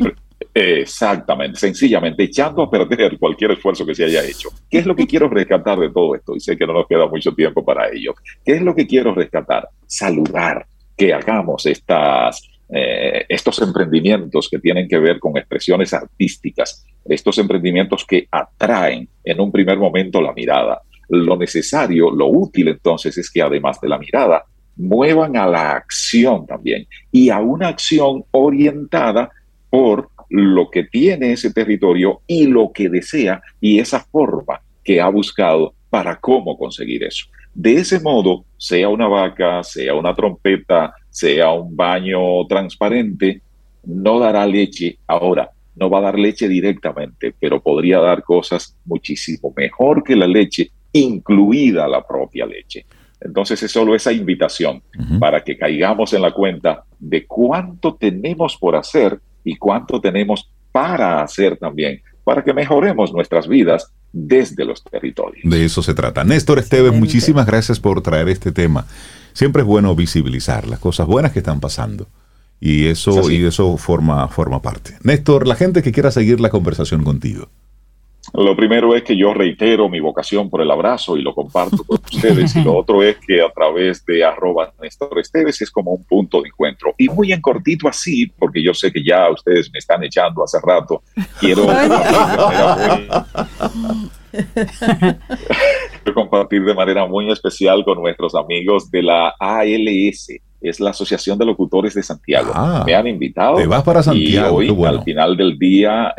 exactamente, sencillamente echando a perder cualquier esfuerzo que se haya hecho. ¿Qué es lo que quiero rescatar de todo esto? Y sé que no nos queda mucho tiempo para ello. ¿Qué es lo que quiero rescatar? Saludar que hagamos estas eh, estos emprendimientos que tienen que ver con expresiones artísticas, estos emprendimientos que atraen en un primer momento la mirada. Lo necesario, lo útil entonces es que además de la mirada, muevan a la acción también y a una acción orientada por lo que tiene ese territorio y lo que desea y esa forma que ha buscado para cómo conseguir eso. De ese modo, sea una vaca, sea una trompeta, sea un baño transparente, no dará leche ahora, no va a dar leche directamente, pero podría dar cosas muchísimo mejor que la leche, incluida la propia leche. Entonces es solo esa invitación para que caigamos en la cuenta de cuánto tenemos por hacer y cuánto tenemos para hacer también, para que mejoremos nuestras vidas desde los territorios. De eso se trata. Néstor Esteves, muchísimas gracias por traer este tema. Siempre es bueno visibilizar las cosas buenas que están pasando. Y eso, y eso forma, forma parte. Néstor, la gente que quiera seguir la conversación contigo. Lo primero es que yo reitero mi vocación por el abrazo y lo comparto con ustedes. Y lo otro es que a través de arroba Néstor Esteves es como un punto de encuentro. Y muy en cortito así, porque yo sé que ya ustedes me están echando hace rato, quiero compartir de manera muy especial con nuestros amigos de la ALS, es la Asociación de Locutores de Santiago. Ah, me han invitado. Te vas para Santiago. Y hoy, al final del día,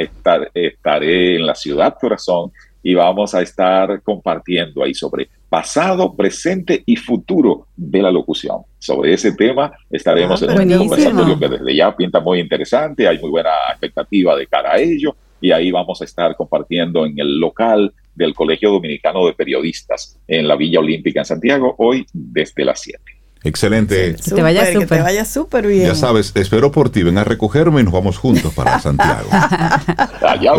estaré en la ciudad corazón y vamos a estar compartiendo ahí sobre pasado, presente y futuro de la locución. Sobre ese tema estaremos ah, en un conversatorio que desde ya pinta muy interesante, hay muy buena expectativa de cara a ello y ahí vamos a estar compartiendo en el local del Colegio Dominicano de Periodistas en la Villa Olímpica en Santiago, hoy desde las 7. Excelente. que te vaya súper. te vaya súper bien. Ya sabes, espero por ti. Ven a recogerme y nos vamos juntos para Santiago.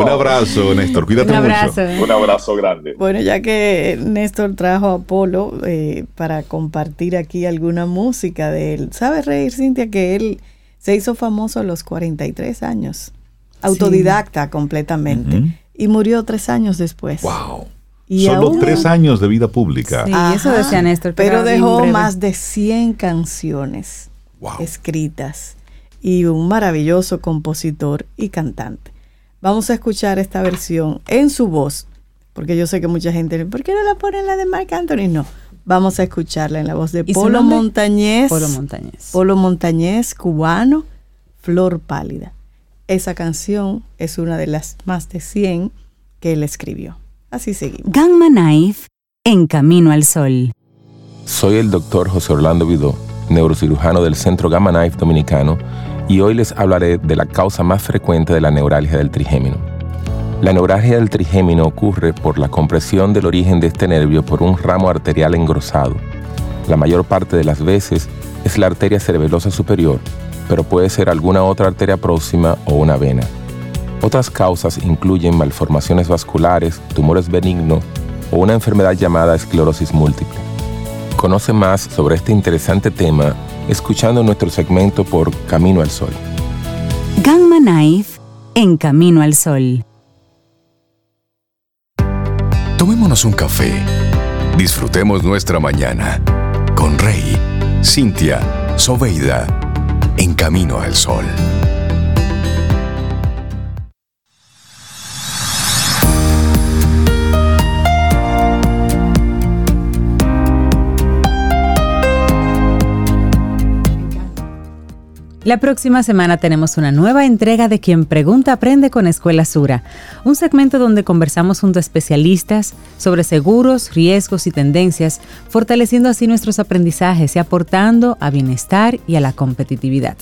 Un abrazo, Néstor. Cuídate mucho. Un abrazo grande. Bueno, ya que Néstor trajo a Polo eh, para compartir aquí alguna música de él. ¿Sabes reír, Cintia, que él se hizo famoso a los 43 años? Autodidacta completamente. Y murió tres años después. ¡Wow! Solo tres años de vida pública. Sí, eso decía Néstor. Pero dejó más de 100 canciones escritas y un maravilloso compositor y cantante. Vamos a escuchar esta versión en su voz, porque yo sé que mucha gente, ¿por qué no la ponen la de Marc Anthony? No, vamos a escucharla en la voz de Polo Montañez. Polo Montañez. Polo Montañez, cubano, Flor Pálida. Esa canción es una de las más de 100 que él escribió. Así seguimos. Gamma Knife en Camino al Sol. Soy el doctor José Orlando Vidó, neurocirujano del Centro Gamma Knife Dominicano y hoy les hablaré de la causa más frecuente de la neuralgia del trigémino. La neuralgia del trigémino ocurre por la compresión del origen de este nervio por un ramo arterial engrosado. La mayor parte de las veces es la arteria cerebelosa superior, pero puede ser alguna otra arteria próxima o una vena. Otras causas incluyen malformaciones vasculares, tumores benignos o una enfermedad llamada esclerosis múltiple. Conoce más sobre este interesante tema escuchando nuestro segmento por Camino al Sol. Gamma Knife en Camino al Sol. Tomémonos un café. Disfrutemos nuestra mañana con Rey, Cintia, Soveida, en Camino al Sol. La próxima semana tenemos una nueva entrega de Quien Pregunta Aprende con Escuela Sura, un segmento donde conversamos junto a especialistas sobre seguros, riesgos y tendencias, fortaleciendo así nuestros aprendizajes y aportando a bienestar y a la competitividad.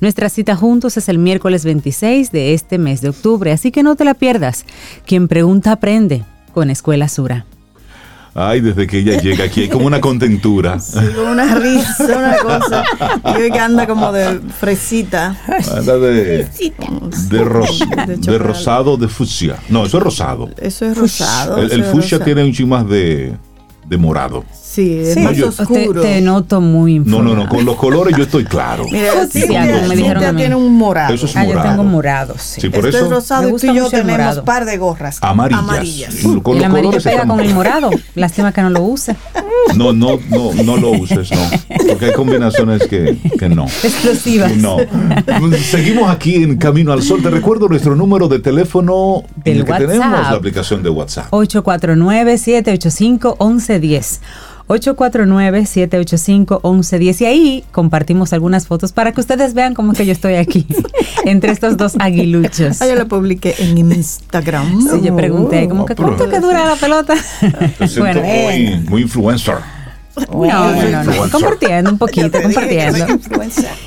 Nuestra cita juntos es el miércoles 26 de este mes de octubre, así que no te la pierdas. Quien Pregunta Aprende con Escuela Sura. Ay, desde que ella llega aquí hay como una contentura. Sí, como una risa, una cosa. Y que anda como de fresita. Anda de, de, ros- De de rosado de fucsia. No, eso es rosado. Eso es rosado. El, el fucsia tiene un chin más de, de morado. Sí, es Sí. más Yo- Te, oscuro. te noto muy No, informada. no, no, con los colores yo estoy claro. Mira, Cintia, como me dijeron a mí. tiene un morado. Eso es Ah, yo tengo morado, sí. Sí, por Esto eso es rosado Me y tú y yo tenemos morado. par de gorras. amarillas. Amarillas. Con los amarillo colores pega con el morado. Lástima que no lo use. No, no, no, no lo uses, no. Porque hay combinaciones que, que no. Explosivas. No. Seguimos aquí en Camino al Sol. Te recuerdo nuestro número de teléfono en Del el que WhatsApp. tenemos la aplicación de WhatsApp. 849-785-1110. 849-785-1110 y ahí compartimos algunas fotos para que ustedes vean cómo que yo estoy aquí entre estos dos aguiluchos. Ah, yo lo publiqué en Instagram. Sí, yo pregunté, como que ¿cuánto que dura la pelota? Bueno, muy, muy influencer. no, no, no, compartiendo un poquito, compartiendo.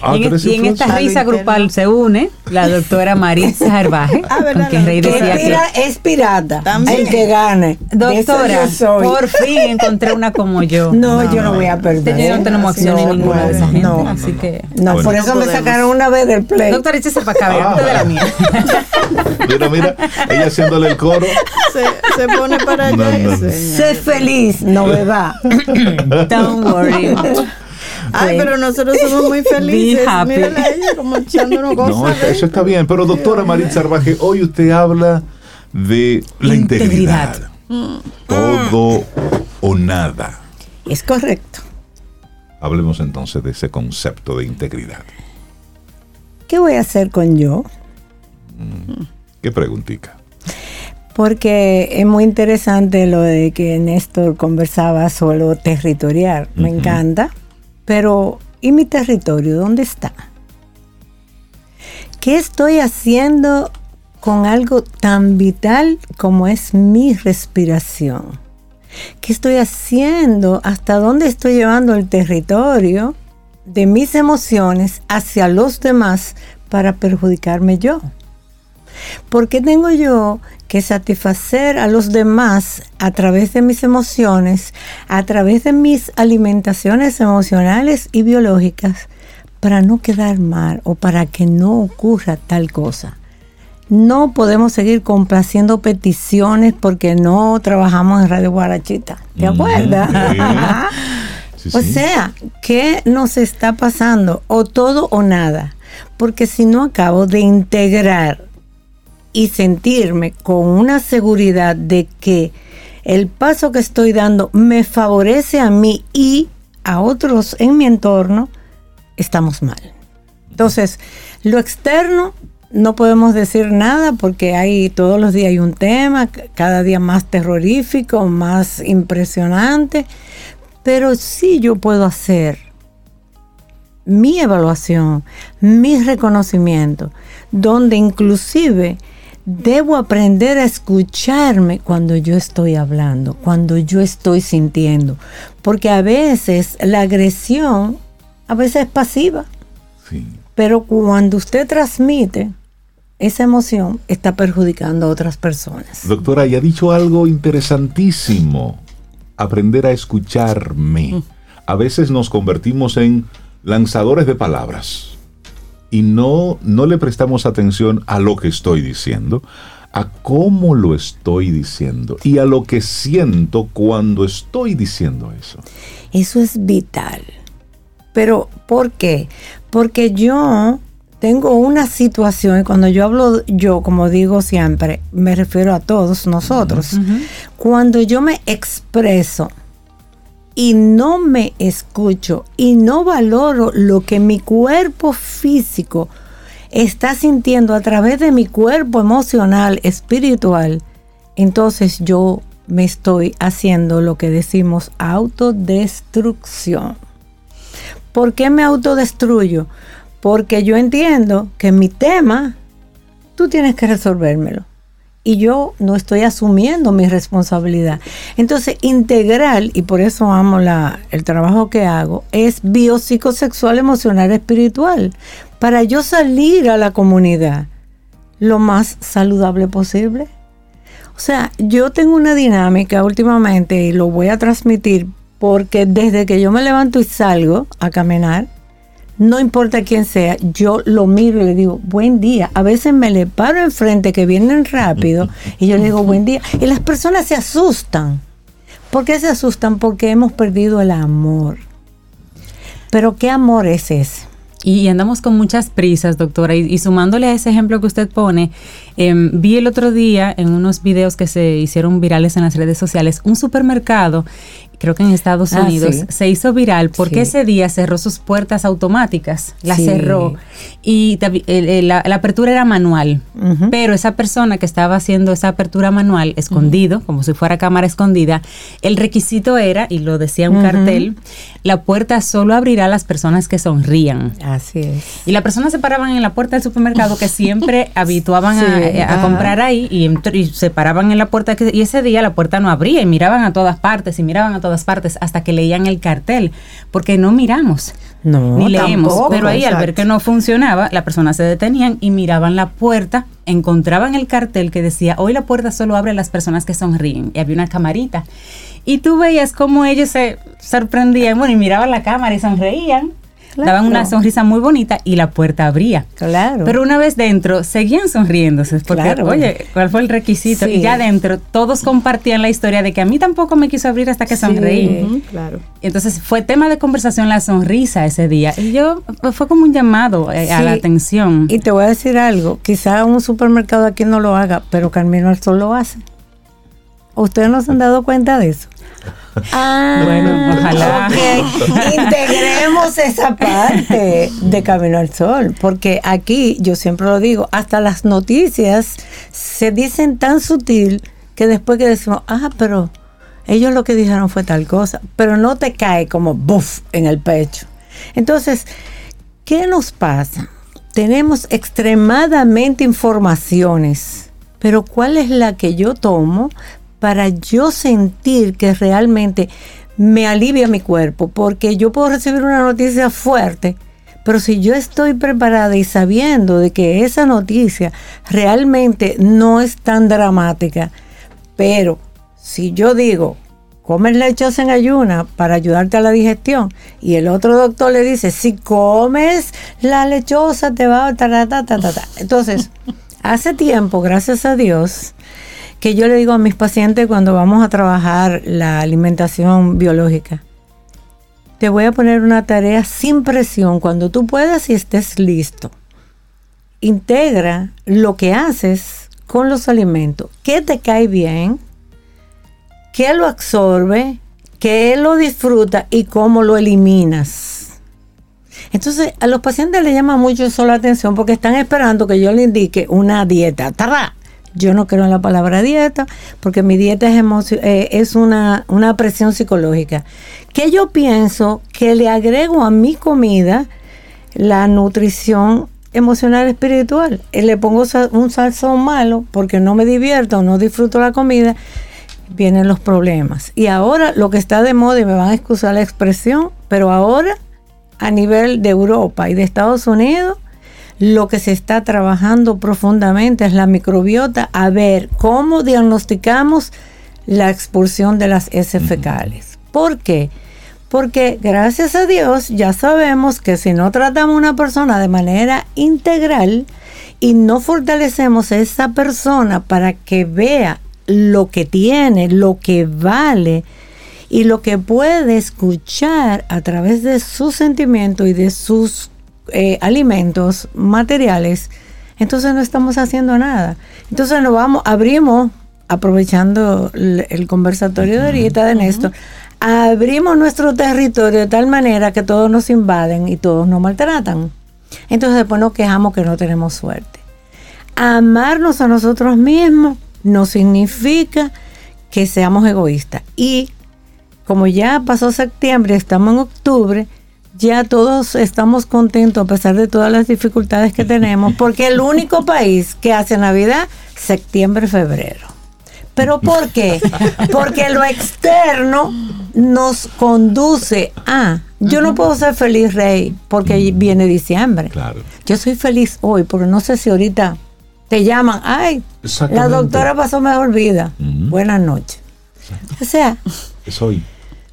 Ah, y en, ¿tú eres y en esta risa grupal se une la doctora Maritza Herbaje, Ah, Rey Que decía Es, que... pira- es pirata. También. El que gane. Doctora, yo por fin encontré una como yo. No, yo no voy a perder. Ustedes no tenemos acción en ninguna de esas gente, No, así que... no, Bueno. por eso me sacaron una vez del play. Doctora, échese para acá, Ah. de la mía. Mira, mira, ella haciéndole el coro. Se, se pone para allá. Sé feliz, no beba. Don't worry. Ay, pero nosotros somos muy felices. Mírala a ella como echándonos No, cosas. eso está bien. Pero doctora Maritza Arbaje, hoy usted habla de la integridad. Integridad. Todo o nada. Es correcto. Hablemos entonces de ese concepto de integridad. ¿Qué voy a hacer con yo? ¿Qué preguntica? Porque es muy interesante lo de que Néstor conversaba sobre lo territorial. Me encanta. Pero, ¿y mi territorio dónde está? ¿Qué estoy haciendo con algo tan vital como es mi respiración? ¿Qué estoy haciendo? ¿Hasta dónde estoy llevando el territorio de mis emociones hacia los demás para perjudicarme yo? ¿Por qué tengo yo que satisfacer a los demás a través de mis emociones, a través de mis alimentaciones emocionales y biológicas, para no quedar mal o para que no ocurra tal cosa? No podemos seguir complaciendo peticiones porque no trabajamos en Radio Guarachita. ¿Te acuerdas? Sí, O sea, ¿qué nos está pasando? O todo o nada. Porque si no acabo de integrar y sentirme con una seguridad de que el paso que estoy dando me favorece a mí y a otros en mi entorno, estamos mal. Entonces, lo externo no podemos decir nada porque hay todos los días hay un tema, cada día más terrorífico, más impresionante, pero sí yo puedo hacer mi evaluación, mi reconocimiento, donde inclusive debo aprender a escucharme cuando yo estoy hablando, cuando yo estoy sintiendo, porque a veces la agresión a veces es pasiva. Sí. Pero cuando usted transmite esa emoción, está perjudicando a otras personas. Doctora, y ha dicho algo interesantísimo. Aprender a escucharme. A veces nos convertimos en lanzadores de palabras y no, no le prestamos atención a lo que estoy diciendo, a cómo lo estoy diciendo y a lo que siento cuando estoy diciendo eso. Eso es vital. Pero, ¿por qué? Porque yo tengo una situación, y cuando yo hablo yo, como digo siempre, me refiero a todos nosotros, cuando yo me expreso y no me escucho y no valoro lo que mi cuerpo físico está sintiendo a través de mi cuerpo emocional, espiritual, entonces yo me estoy haciendo lo que decimos autodestrucción. ¿Por qué me autodestruyo? Porque yo entiendo que mi tema, tú tienes que resolvérmelo. Y yo no estoy asumiendo mi responsabilidad. Entonces, integral, y por eso amo la, el trabajo que hago, es biopsicosexual, emocional, espiritual. Para yo salir a la comunidad lo más saludable posible. O sea, yo tengo una dinámica últimamente y lo voy a transmitir porque desde que yo me levanto y salgo a caminar, no importa quién sea, yo lo miro y le digo, buen día. A veces me le paro enfrente que vienen rápido y yo le digo, buen día. Y las personas se asustan. ¿Por qué se asustan? Porque hemos perdido el amor. Pero ¿qué amor es ese? Y andamos con muchas prisas, doctora. Y, sumándole a ese ejemplo que usted pone, em, vi el otro día en unos videos que se hicieron virales en las redes sociales, un supermercado creo que en Estados ah, Unidos, se hizo viral porque ese día cerró sus puertas automáticas, la cerró. Y la, apertura era manual, pero esa persona que estaba haciendo esa apertura manual escondido, como si fuera cámara escondida, el requisito era, y lo decía un cartel, la puerta solo abrirá a las personas que sonrían. Así es. Y las personas se paraban en la puerta del supermercado que siempre habituaban a, comprar ahí y, y, se paraban en la puerta y ese día la puerta no abría y miraban a todas partes y miraban a todas partes hasta que leían el cartel, porque no miramos. No, ni leemos. pero ahí al ver que no funcionaba, las personas se detenían y miraban la puerta, encontraban el cartel que decía, hoy la puerta solo abre a las personas que sonríen. Y había una camarita. Y tú veías cómo ellos se sorprendían, bueno, y miraban la cámara y sonreían daban una sonrisa muy bonita y la puerta abría. Claro. Pero una vez dentro, seguían sonriéndose, porque, oye, ¿cuál fue el requisito? Y ya dentro, todos compartían la historia de que a mí tampoco me quiso abrir hasta que sonreí. claro. Entonces fue tema de conversación la sonrisa ese día. Y yo, fue como un llamado eh, a la atención. Y te voy a decir algo, quizá un supermercado aquí no lo haga, pero Carmino Sol lo hace. ¿Ustedes no se han dado cuenta de eso? Ah, bueno, ojalá. Integremos esa parte de Camino al Sol, porque aquí, yo siempre lo digo, hasta las noticias se dicen tan sutil que después que decimos, ah, pero ellos lo que dijeron fue tal cosa, pero no te cae como buff en el pecho. Entonces, ¿qué nos pasa? Tenemos extremadamente informaciones, pero ¿cuál es la que yo tomo para yo sentir que realmente me alivia mi cuerpo, porque yo puedo recibir una noticia fuerte, pero si yo estoy preparada y sabiendo de que esa noticia realmente no es tan dramática, pero si yo digo, comes lechosa en ayuna para ayudarte a la digestión, y el otro doctor le dice, si comes la lechosa te va a... Ta, ta, ta, Entonces, hace tiempo, gracias a Dios, que yo le digo a mis pacientes cuando vamos a trabajar la alimentación biológica. Te voy a poner una tarea sin presión cuando tú puedas y estés listo. Integra lo que haces con los alimentos. ¿Qué te cae bien? ¿Qué lo absorbe? ¿Qué lo disfruta? ¿Y cómo lo eliminas? Entonces, a los pacientes les llama mucho eso la atención porque están esperando que yo le indique una dieta. ¡Tarra! Yo no creo en la palabra dieta porque mi dieta es, eh, es una, una presión psicológica. Que yo pienso que le agrego a mi comida la nutrición emocional espiritual. Y le pongo un salsón malo porque no me divierto, no disfruto la comida, vienen los problemas. Y ahora lo que está de moda, y me van a excusar la expresión, pero ahora a nivel de Europa y de Estados Unidos, lo que se está trabajando profundamente es la microbiota, a ver cómo diagnosticamos la expulsión de las heces fecales. ¿Por qué? Porque gracias a Dios ya sabemos que si no tratamos a una persona de manera integral y no fortalecemos a esa persona para que vea lo que tiene, lo que vale y lo que puede escuchar a través de sus sentimientos y de sus eh, alimentos materiales, entonces no estamos haciendo nada. Entonces nos vamos, abrimos, aprovechando el, conversatorio de ahorita de Néstor, abrimos nuestro territorio de tal manera que todos nos invaden y todos nos maltratan. Entonces después nos quejamos que no tenemos suerte. Amarnos a nosotros mismos no significa que seamos egoístas. Y como ya pasó septiembre, estamos en octubre, ya todos estamos contentos a pesar de todas las dificultades que tenemos, porque el único país que hace Navidad, septiembre, febrero. ¿Pero por qué? Porque lo externo nos conduce a... Yo no puedo ser feliz, Rey, porque viene diciembre. Claro. Yo soy feliz hoy, porque no sé si ahorita te llaman, ay, la doctora pasó mejor vida. Buenas noches. O sea, es hoy.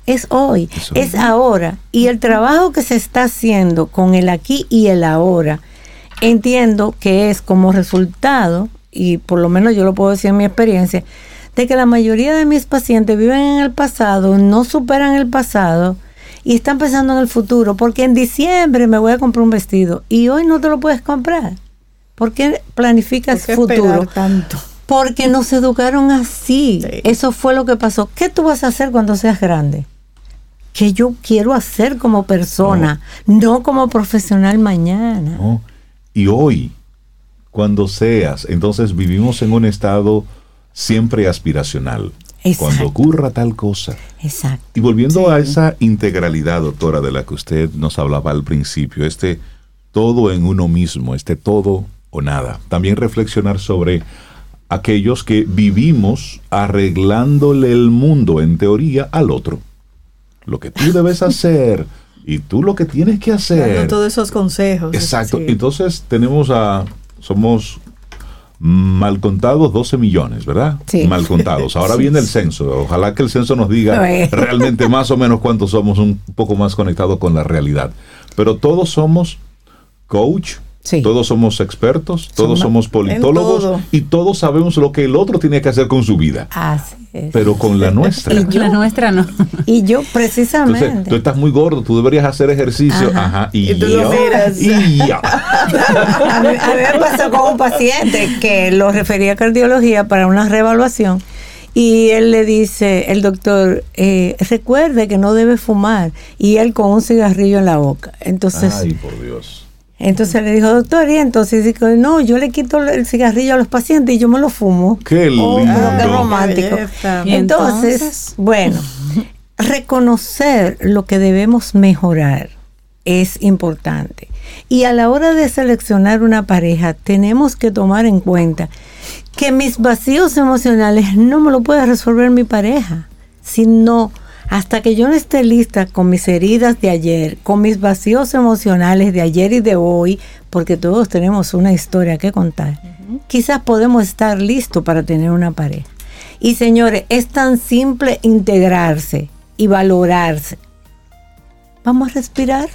Es hoy, es, ahora. Y el trabajo que se está haciendo con el aquí y el ahora, entiendo que es como resultado, y por lo menos yo lo puedo decir en mi experiencia, de que la mayoría de mis pacientes viven en el pasado, no superan el pasado y están pensando en el futuro, porque en diciembre me voy a comprar un vestido y hoy no te lo puedes comprar. ¿Por qué planificas futuro? tanto? Porque nos educaron así. Eso fue lo que pasó. ¿Qué tú vas a hacer cuando seas grande? ¿Qué yo quiero hacer como persona, no, como profesional mañana. Y hoy, cuando seas, entonces vivimos en un estado siempre aspiracional. Cuando ocurra tal cosa. Exacto. Y volviendo a esa integralidad, doctora, de la que usted nos hablaba al principio, este todo en uno mismo, este todo o nada. También reflexionar sobre aquellos que vivimos arreglándole el mundo en teoría al otro. Lo que tú debes hacer y tú lo que tienes que hacer. Dando todos esos consejos. Exacto. Entonces tenemos a, somos mal contados 12 millones, ¿verdad? Sí. Mal contados. Ahora viene el censo. Ojalá que el censo nos diga realmente más o menos cuántos somos un poco más conectados con la realidad. Pero todos somos coach, todos somos expertos, todos somos, politólogos y todos sabemos lo que el otro tiene que hacer con su vida. Así es. Pero con la nuestra. Y la nuestra no. Y yo precisamente. Entonces, tú estás muy gordo, tú deberías hacer ejercicio. Ajá. y, tú lo miras. Y yo. a, mí, me pasó con un paciente que lo refería a cardiología para una reevaluación. Y él le dice, el doctor, eh, recuerde que no debe fumar. Y él con un cigarrillo en la boca. Entonces, Ay, por Dios. Entonces le dijo, doctor, y entonces dijo, no, yo le quito el cigarrillo a los pacientes y yo me lo fumo. Qué Oh, lindo. pero qué romántico. ¿Y Entonces, entonces? bueno, reconocer lo que debemos mejorar es importante. Y a la hora de seleccionar una pareja, tenemos que tomar en cuenta que mis vacíos emocionales no me lo puede resolver mi pareja, sino hasta que yo no esté lista con mis heridas de ayer, con mis vacíos emocionales de ayer y de hoy, porque todos tenemos una historia que contar, quizás podemos estar listos para tener una pareja. Y señores, es tan simple integrarse y valorarse. Vamos a respirar.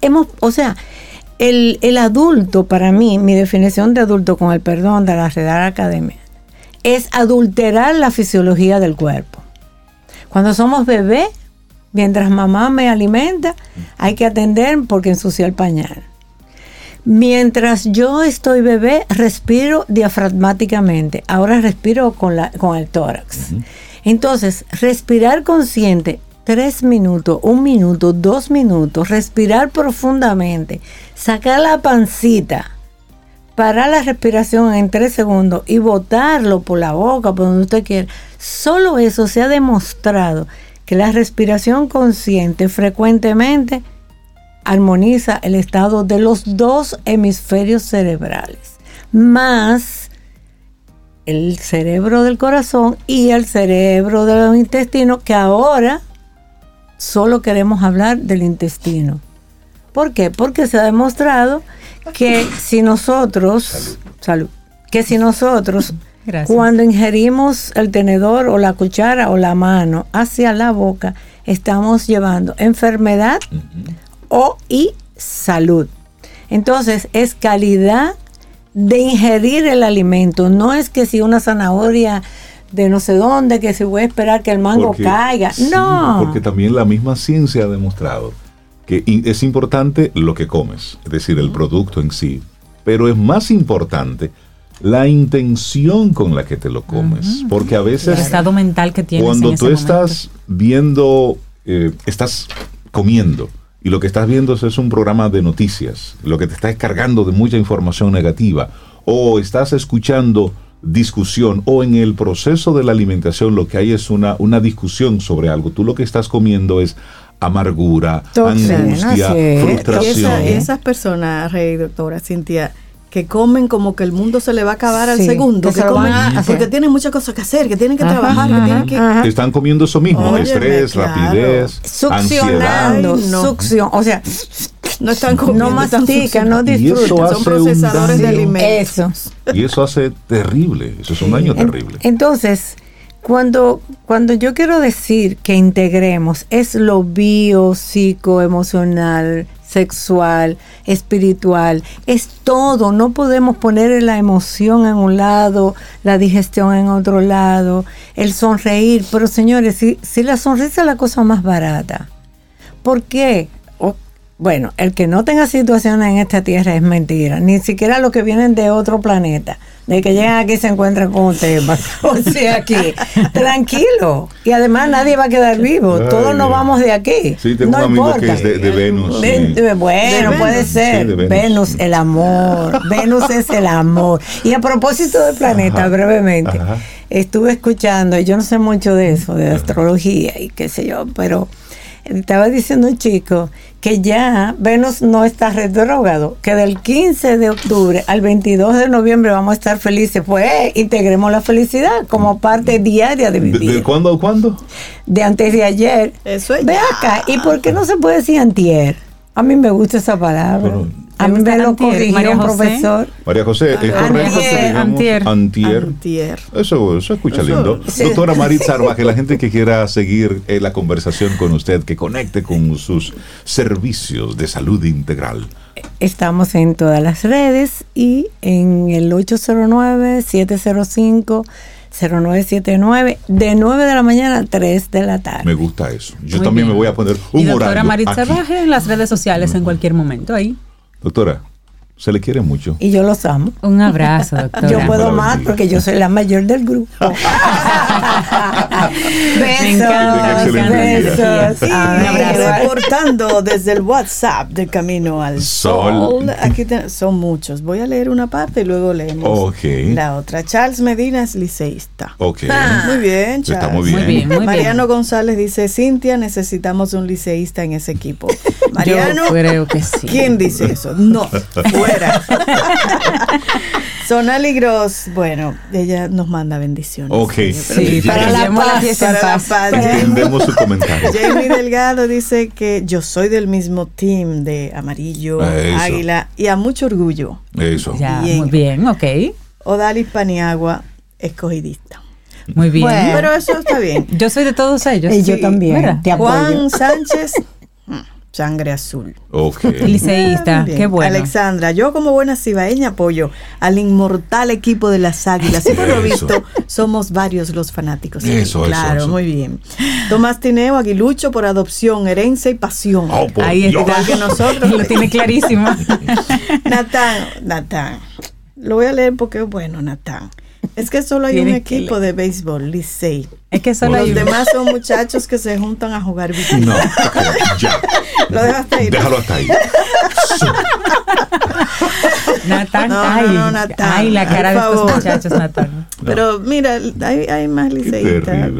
Hemos, o sea, el, el adulto, para mí, mi definición de adulto, con el perdón de la Real Academia, es adulterar la fisiología del cuerpo. Cuando somos bebés, mientras mamá me alimenta, hay que atender porque ensució el pañal. Mientras yo estoy bebé, respiro diafragmáticamente. Ahora respiro con, la, con el tórax. Entonces, respirar consciente, tres minutos, un minuto, dos minutos, respirar profundamente, sacar la pancita, parar la respiración en tres segundos y botarlo por la boca, por donde usted quiera. Solo eso se ha demostrado que la respiración consciente frecuentemente armoniza el estado de los dos hemisferios cerebrales, más el cerebro del corazón y el cerebro de los intestinos, que ahora solo queremos hablar del intestino. ¿Por qué? Porque se ha demostrado que si nosotros, salud, que si nosotros Gracias. cuando ingerimos el tenedor o la cuchara o la mano hacia la boca, estamos llevando enfermedad o y salud. Entonces es calidad de ingerir el alimento. No es que si una zanahoria de no sé dónde, que se voy a esperar que el mango Porque- caiga. sí, no. Porque también la misma ciencia ha demostrado que es importante lo que comes, es decir, el producto en sí, pero es más importante la intención con la que te lo comes, porque a El veces estado mental que tienes cuando en tú estás viendo, eh, estás comiendo y lo que estás viendo es un programa de noticias, lo que te está cargando de mucha información negativa, o estás escuchando discusión, o en el proceso de la alimentación lo que hay es una, una discusión sobre algo, tú lo que estás comiendo es amargura, Toxina, angustia, sí. Frustración. esa- esas personas, Rey, doctora Cintia, que comen como que el mundo se le va a acabar al segundo, que que, se lo comen van a hacer. porque tienen muchas cosas que hacer, que tienen que Ajá, trabajar, que tienen que... ajá. Están comiendo eso mismo, Óyeme, estrés, claro. rapidez, ansiedad. Succionando, Ay, no. succión, o sea, No están comiendo, no mastican, no disfrutan. Son procesadores de alimentos. Eso. Y eso hace terrible, eso es un daño terrible. Entonces, cuando, cuando yo quiero decir que integremos, es lo bio, psico, emocional, sexual, espiritual, es todo. No podemos poner la emoción en un lado, la digestión en otro lado, el sonreír. Pero señores, si, si la sonrisa es la cosa más barata, ¿por qué? Bueno, el que no tenga situaciones en esta tierra es mentira. Ni siquiera los que vienen de otro planeta. De que llegan aquí y se encuentran con un tema. O sea, aquí, tranquilo. Y además nadie va a quedar vivo. Ay, Todos nos vamos de aquí. Sí, tengo no un amigo importa. que es de, de Venus. De- sí. de- bueno, De puede ser. Sí, Venus. Venus, el amor. Venus es el amor. Y a propósito del planeta, Ajá, brevemente, ajá. estuve escuchando, y yo no sé mucho de eso, de astrología y qué sé yo, pero estaba diciendo un chico que ya Venus no está retrógrado, que del 15 de octubre al 22 de noviembre vamos a estar felices. Pues integremos la felicidad como parte diaria de ¿De, vivir. de cuándo a cuándo? de antes de ayer. Eso es Ve ya. acá, ¿y por qué no se puede decir antier? A mí me gusta esa palabra. Pero- a ¿Te mí me lo antier, corrigió María un José? profesor. María José, ¿es Antier, correcto que digamos antier. antier? Antier. Eso, eso escucha Eso- lindo. Sí. Doctora Maritza Arbaje, la gente que quiera seguir eh, la conversación con usted, que conecte con sus servicios de salud integral. Estamos en todas las redes y en el 809-705-0979 de 9 de la mañana a 3 de la tarde. Me gusta eso. Yo Muy también bien. me voy a poner y un doctora horario Maritza aquí. Baje en las redes sociales en cualquier momento ahí. Doctora, se le quiere mucho. Y yo los amo. Un abrazo, doctora. Yo puedo más bendiga. porque yo soy la mayor del grupo. Besos, me encanta. besos. Ay, igual. reportando desde el WhatsApp de Camino al Sol. Sol. Aquí te- son muchos. Voy a leer una parte y luego leemos Ok. la otra. Charles Medina es liceísta. Ok. Muy bien, Está Charles. muy bien. Muy bien, muy bien. Mariano González dice, Cintia, necesitamos un liceísta en ese equipo. Mariano, Yo creo que sí. ¿quién dice eso? No, fuera. Sonali Gross, bueno, ella nos manda bendiciones. Ok. Sí, para la paz. Para la paz. Entendemos su comentario. Jamie Delgado dice que yo soy del mismo team de Amarillo, Eso. Águila y a mucho orgullo. Eso. Ya, Bien. muy bien, ok. Odalis Paniagua, escogidista. Muy bien. Bueno. Pero eso está bien. Yo soy de todos ellos. Y yo también. Te apoyo. Juan Sánchez, sangre azul. Ok. Liceísta, Bien. qué bueno. Alexandra, yo como buena cibaeña apoyo al inmortal equipo de las águilas. Y por lo Eso. visto, somos varios los fanáticos. Eso, eso, claro, eso. muy bien. Tomás Tineo, aguilucho por adopción, herencia y pasión. Oh, Ahí Dios. está. Igual que nosotros. Lo tiene clarísimo. Natán, Natán. Lo voy a leer porque es bueno, Natán. Es que solo hay un que equipo de béisbol, Licey. Es que solo Los hay demás son muchachos que se juntan a jugar bikini. No, ya. Lo dejaste ahí. Déjalo hasta ahí. Natán, No, no, ay, no, Natán, ay, la cara de estos muchachos, Natán. Pero mira, hay, hay más liceístas.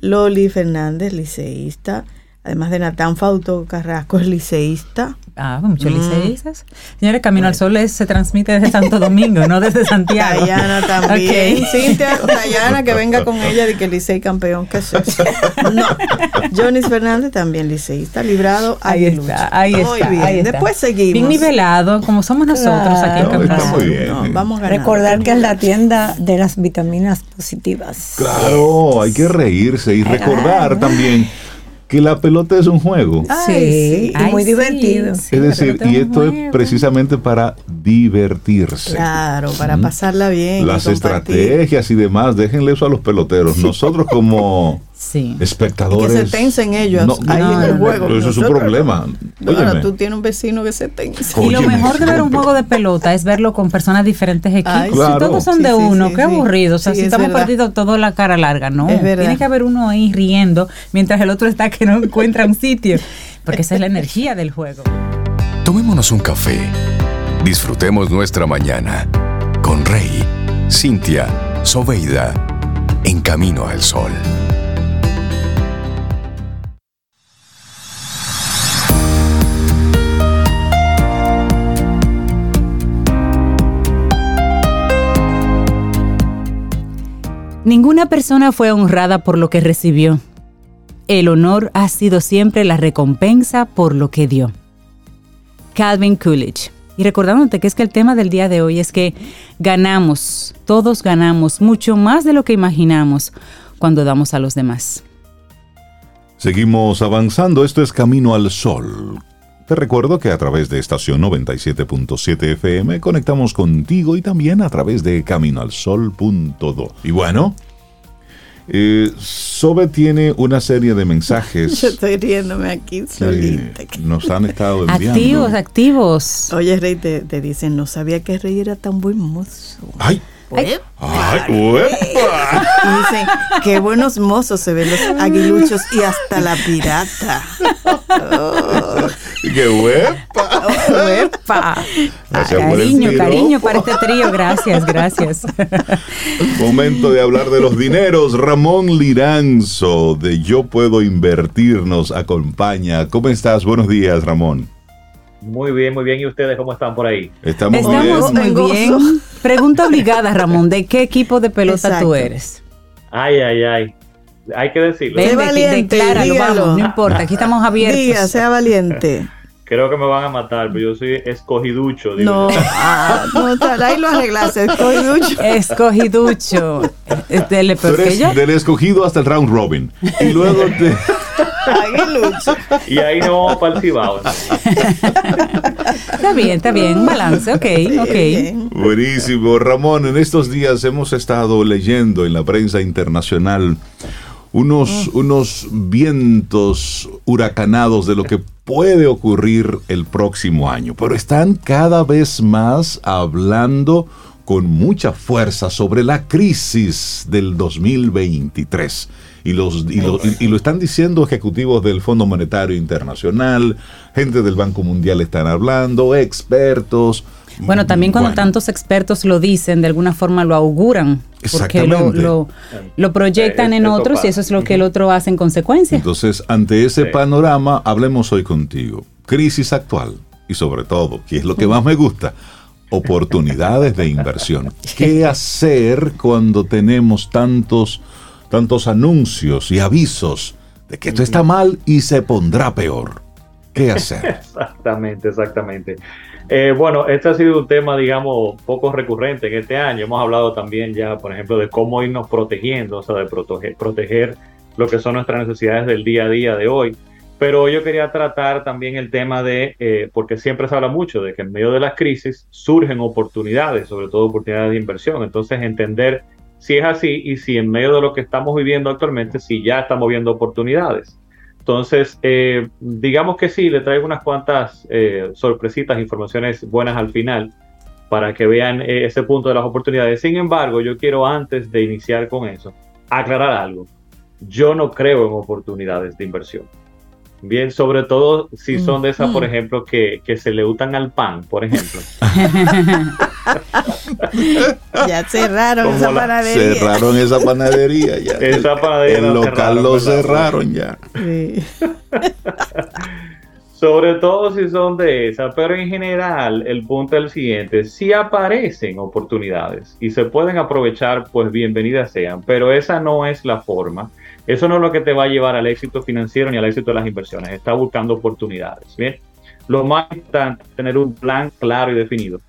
Loli Fernández, liceísta. Además de Natán Fauto Carrasco, es liceísta. Ah, pues muchos liceístas. Señores, Camino al Sol es- se transmite desde Santo Domingo, no desde Santiago. Dayana también. Ok. Cintia, Dayana, que venga con ella de que Licey campeón. ¿Qué es eso? No. Jonis Fernández también liceísta, librado. Ahí está, ahí Muy está. bien. ahí está. Después seguimos. Bien nivelado, como somos nosotros aquí en No, Camino Sol. muy bien. No, vamos a. Recordar que es la tienda de las vitaminas positivas. Claro, hay que reírse y recordar también que la pelota es un juego. Sí, y Ay, muy sí, divertido. sí, es decir, y esto es precisamente para divertirse. Claro, para pasarla bien. Las estrategias y demás, déjenle eso a los peloteros. Nosotros como Sí. espectadores. Y que se tensen ellos No, ahí no, en el no, juego. pero eso es un problema. Ahora tú tienes un vecino que se tensa. Y lo mejor de ver un juego de pelota es verlo con personas de diferentes equipos. Ay, Si todos son sí, de sí, uno, sí, qué sí. aburrido. O sea, Sí, si es estamos perdidos todo la cara larga, no. Es verdad. Tiene que haber uno ahí riendo mientras el otro está que no encuentra un sitio. Porque esa es la energía del juego. Tomémonos un café. Disfrutemos nuestra mañana con Rey, Cintia, Soveida, en camino al sol. Ninguna persona fue honrada por lo que recibió. El honor ha sido siempre la recompensa por lo que dio. Calvin Coolidge. Y recordándote que es que el tema del día de hoy es que ganamos, todos ganamos mucho más de lo que imaginamos cuando damos a los demás. Seguimos avanzando, esto es Camino al Sol. Te recuerdo que a través de estación 97.7 FM conectamos contigo y también a través de caminoalsol.do. Y bueno, eh, Sobe tiene una serie de mensajes Yo estoy riéndome aquí solita. nos han estado enviando. Activos, activos. Oye, Rey, te, te dicen, no sabía que Rey era tan buen mozo. ¡Ay! ¡Ay! ¡Uepa! Dicen, qué buenos mozos se ven los aguiluchos y hasta la pirata. Oh, ¡Qué huepa! ¡Uepa! Gracias por el Cariño, cariño para este trío. Gracias, gracias. Momento de hablar de los dineros. Ramón Liranzo de Yo Puedo Invertir nos acompaña. ¿Cómo estás? Buenos días, Ramón. Muy bien, muy bien. ¿Y ustedes cómo están por ahí? Estamos, Estamos bien. muy bien. Pregunta obligada, Ramón. ¿De qué equipo de pelota tú Exacto. eres? Ay, ay, ay. Hay que decirlo. Ven, valiente, decláralo, vamos, no importa, aquí estamos abiertos. Diga, sea valiente. Creo que me van a matar, pero yo soy escogiducho. digo No, ah, no, ahí lo arreglaste. Estoy mucho. Escogiducho. Este, Tú eres yo. del escogido hasta el round robin. Y luego te... Aguilucho. Y ahí nos vamos para el Cibao. Está bien, está bien. Balance, ok, ok. Buenísimo. Ramón, en estos días hemos estado leyendo en la prensa internacional unos, unos vientos huracanados de lo que puede ocurrir el próximo año, pero están cada vez más hablando con mucha fuerza sobre la crisis del 2023. Y, los, y, lo, y- y lo están diciendo ejecutivos del Fondo Monetario Internacional, gente del Banco Mundial están hablando, expertos. Bueno, también cuando Bueno. tantos expertos lo dicen, de alguna forma lo auguran. Porque lo, lo proyectan Eh, en otros y eso es lo que el otro hace en consecuencia. Entonces, ante ese Sí. panorama, hablemos hoy contigo. Crisis actual y sobre todo, que es lo que más me gusta, oportunidades de inversión. ¿Qué hacer cuando tenemos tantos, tantos anuncios y avisos de que esto está mal y se pondrá peor? ¿Qué hacer? Exactamente, exactamente. Eh, bueno, este ha sido un tema, digamos, poco recurrente en este año. Hemos hablado también ya, por ejemplo, de cómo irnos protegiendo, o sea, de proteger, proteger lo que son nuestras necesidades del día a día de hoy. Pero yo quería tratar también el tema de, eh, porque siempre se habla mucho de que en medio de las crisis surgen oportunidades, sobre todo oportunidades de inversión. Entonces, entender si es así y si en medio de lo que estamos viviendo actualmente, si ya estamos viendo oportunidades. Entonces, eh, digamos que sí, le traigo unas cuantas eh, sorpresitas, informaciones buenas al final para que vean eh, ese punto de las oportunidades. Sin embargo, yo quiero antes de iniciar con eso, aclarar algo. Yo no creo en oportunidades de inversión. Bien, sobre todo si son de esas, por ejemplo, que, que se le utan al pan, por ejemplo. Ya cerraron Como esa la- panadería. Cerraron esa panadería ya. Esa panadería El local cerraron, lo ¿verdad? cerraron ya. Sí. Sobre todo si son de esas, pero en general el punto es el siguiente, si aparecen oportunidades y se pueden aprovechar, pues bienvenidas sean, pero esa no es la forma, eso no es lo que te va a llevar al éxito financiero ni al éxito de las inversiones, está buscando oportunidades, ¿bien? Lo más importante es tener un plan claro y definido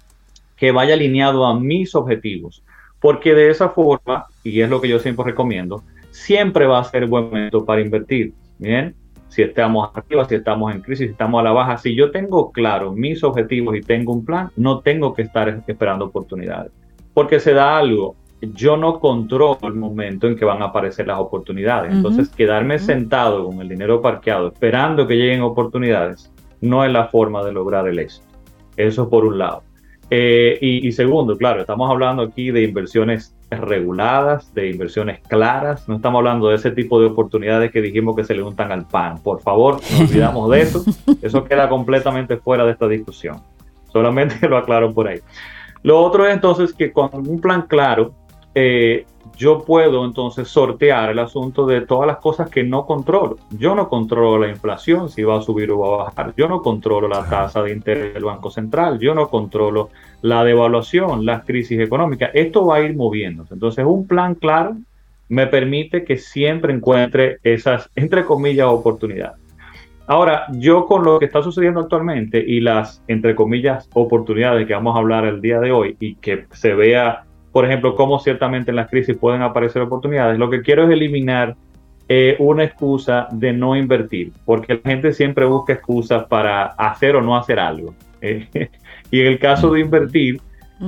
que vaya alineado a mis objetivos, porque de esa forma, y es lo que yo siempre recomiendo, siempre va a ser buen momento para invertir, ¿bien? si estamos arriba, si estamos en crisis, si estamos a la baja. Si yo tengo claro mis objetivos y tengo un plan, no tengo que estar esperando oportunidades. Porque se da algo, yo no controlo el momento en que van a aparecer las oportunidades. Entonces, quedarme sentado con el dinero parqueado, esperando que lleguen oportunidades, no es la forma de lograr el éxito. Eso por un lado. Eh, y, segundo, claro, estamos hablando aquí de inversiones reguladas, de inversiones claras. No estamos hablando de ese tipo de oportunidades que dijimos que se le untan al pan. Por favor, no olvidamos de eso. Eso queda completamente fuera de esta discusión. Solamente lo aclaro por ahí. Lo otro es entonces que con un plan claro, eh, yo puedo entonces sortear el asunto de todas las cosas que no controlo. Yo no controlo la inflación, si va a subir o va a bajar. Yo no controlo la tasa de interés del Banco Central. Yo no controlo la devaluación, las crisis económicas. Esto va a ir moviéndose. Entonces, un plan claro me permite que siempre encuentre esas, entre comillas, oportunidades. Ahora, yo con lo que está sucediendo actualmente y las, entre comillas, oportunidades que vamos a hablar el día de hoy y que se vea por ejemplo, cómo ciertamente en las crisis pueden aparecer oportunidades. Lo que quiero es eliminar eh, una excusa de no invertir, porque la gente siempre busca excusas para hacer o no hacer algo. Eh, y en el caso de invertir,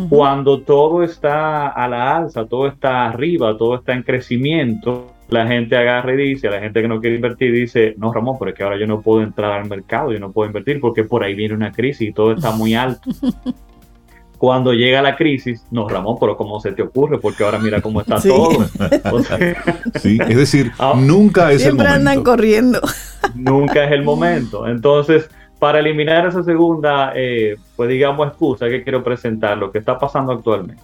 cuando todo está a la alza, todo está arriba, todo está en crecimiento, la gente agarra y dice, a la gente que no quiere invertir dice, no Ramón, pero es que ahora yo no puedo entrar al mercado, yo no puedo invertir porque por ahí viene una crisis y todo está muy alto. Cuando llega la crisis, no, Ramón, pero ¿cómo se te ocurre? Porque ahora mira cómo está todo. sí, es decir, ah, nunca es el momento. Siempre andan corriendo. Nunca es el momento. Entonces, para eliminar esa segunda, eh, pues digamos, excusa que quiero presentar, lo que está pasando actualmente.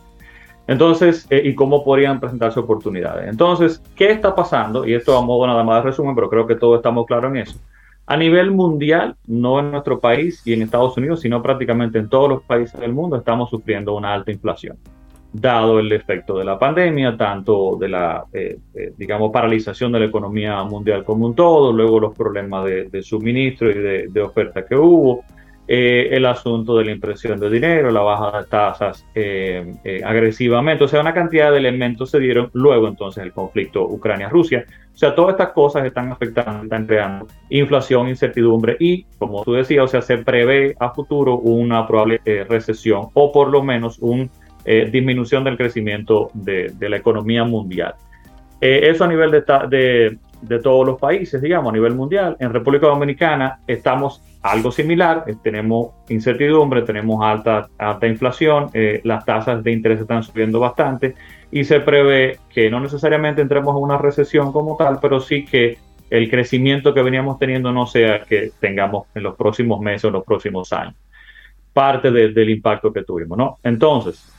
Entonces, eh, ¿y cómo podrían presentarse oportunidades? Entonces, ¿qué está pasando? Y esto a modo nada más de resumen, pero creo que todos estamos claros en eso. A nivel mundial, no en nuestro país y en Estados Unidos, sino prácticamente en todos los países del mundo, estamos sufriendo una alta inflación, dado el efecto de la pandemia, tanto de la, eh, eh, digamos, paralización de la economía mundial como un todo, luego los problemas de, suministro y de oferta que hubo, eh, el asunto de la impresión de dinero, la baja de tasas eh, eh, agresivamente, o sea, una cantidad de elementos se dieron luego entonces el conflicto Ucrania-Rusia. O sea, todas estas cosas están afectando, están creando inflación, incertidumbre y, como tú decías, o sea, se prevé a futuro una probable recesión o por lo menos una disminución del crecimiento de, la economía mundial. eso a nivel de, de, de todos los países, digamos, a nivel mundial. En República Dominicana estamos algo similar, eh, tenemos incertidumbre, tenemos alta, alta inflación, eh, las tasas de interés están subiendo bastante y se prevé que no necesariamente entremos en una recesión como tal, pero sí que el crecimiento que veníamos teniendo no sea que tengamos en los próximos meses o en los próximos años. Parte del impacto que tuvimos, ¿no? Entonces,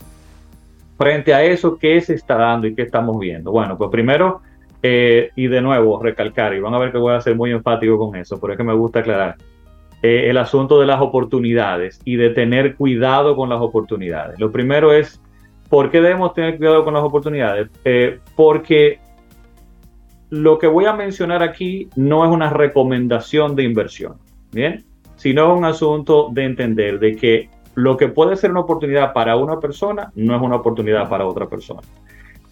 frente a eso, ¿qué se está dando y qué estamos viendo? Bueno, pues primero eh, y de nuevo, recalcar, y van a ver que voy a ser muy enfático con eso, por eso me gusta aclarar, eh, el asunto de las oportunidades y de tener cuidado con las oportunidades. Lo primero es, ¿por qué debemos tener cuidado con las oportunidades? Eh, porque lo que voy a mencionar aquí no es una recomendación de inversión, ¿bien? Sino un asunto de entender de que lo que puede ser una oportunidad para una persona no es una oportunidad para otra persona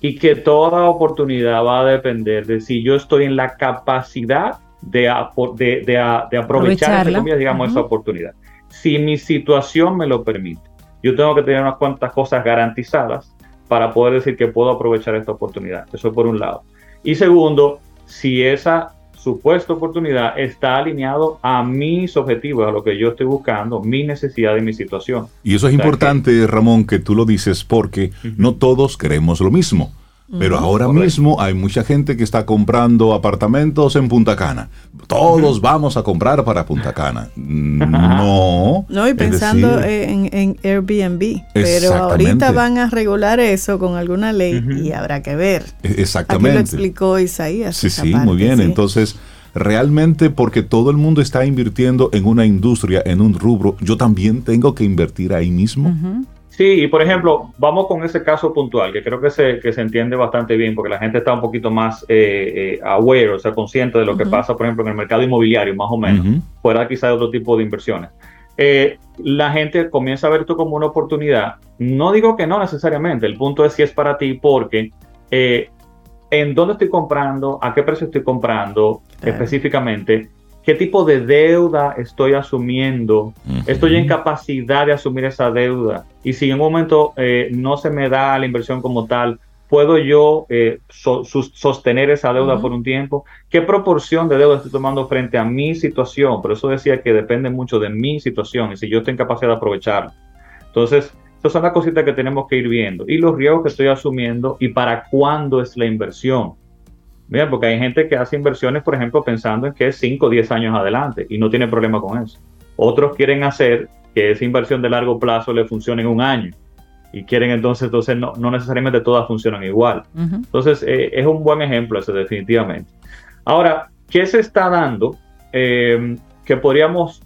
y que toda oportunidad va a depender de si yo estoy en la capacidad de, de, aprovechar, digamos, esa oportunidad. Si mi situación me lo permite, yo tengo que tener unas cuantas cosas garantizadas para poder decir que puedo aprovechar esta oportunidad. Eso por un lado. Y segundo, si esa supuesta oportunidad está alineado a mis objetivos, a lo que yo estoy buscando, mi necesidad y mi situación. Y eso es importante, Ramón, que tú lo dices porque no todos queremos lo mismo. Pero ahora mismo hay mucha gente que está comprando apartamentos en Punta Cana. Todos vamos a comprar para Punta Cana. No. No, y pensando en, Airbnb. Pero ahorita van a regular eso con alguna ley y habrá que ver. Exactamente. Aquí lo explicó Isaías. Sí, sí, muy bien. Entonces, realmente porque todo el mundo está invirtiendo en una industria, en un rubro, yo también tengo que invertir ahí mismo. Sí, y por ejemplo, vamos con ese caso puntual, que creo que se, que se entiende bastante bien, porque la gente está un poquito más eh, eh, aware, o sea, consciente de lo que pasa, por ejemplo, en el mercado inmobiliario, más o menos, fuera quizá de otro tipo de inversiones. Eh, la gente comienza a ver esto como una oportunidad. No digo que no necesariamente, el punto es si es para ti, porque en dónde estoy comprando, a qué precio estoy comprando específicamente, qué tipo de deuda estoy asumiendo, estoy en capacidad de asumir esa deuda y si en un momento eh, no se me da la inversión como tal, ¿puedo yo eh, sostener esa deuda por un tiempo? ¿Qué proporción de deuda estoy tomando frente a mi situación? Por eso decía que depende mucho de mi situación y si yo estoy en capacidad de aprovecharla. Entonces, esas son las cositas que tenemos que ir viendo y los riesgos que estoy asumiendo y para cuándo es la inversión. Mira, porque hay gente que hace inversiones, por ejemplo, pensando en que es 5 o 10 años adelante y no tiene problema con eso. Otros quieren hacer que esa inversión de largo plazo le funcione en un año y quieren entonces, entonces no, no necesariamente todas funcionan igual. Entonces, eh, es un buen ejemplo ese definitivamente. Ahora, ¿qué se está dando eh, que podríamos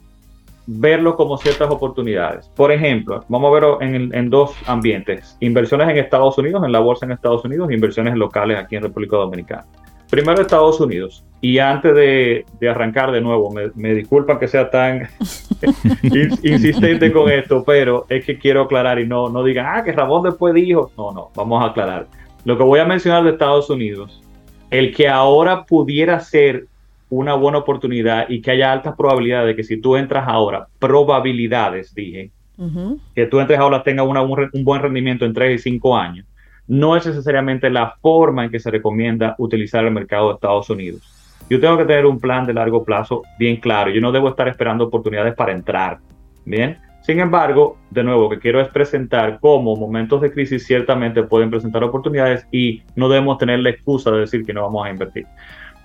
verlo como ciertas oportunidades. Por ejemplo, vamos a verlo en, dos ambientes, inversiones en Estados Unidos, en la bolsa en Estados Unidos, inversiones locales aquí en República Dominicana. Primero Estados Unidos, y antes de, arrancar de nuevo, me, disculpan que sea tan insistente con esto, pero es que quiero aclarar y no, no digan, ah, que Ramón después dijo, no, no, vamos a aclarar. Lo que voy a mencionar de Estados Unidos, el que ahora pudiera ser una buena oportunidad y que haya altas probabilidades de que si tú entras ahora, probabilidades, dije, que tú entres ahora tenga un, buen rendimiento en 3 y 5 años, no es necesariamente la forma en que se recomienda utilizar el mercado de Estados Unidos. Yo tengo que tener un plan de largo plazo bien claro. Yo no debo estar esperando oportunidades para entrar. Bien. Sin embargo, de nuevo, que quiero es presentar cómo momentos de crisis ciertamente pueden presentar oportunidades y no debemos tener la excusa de decir que no vamos a invertir.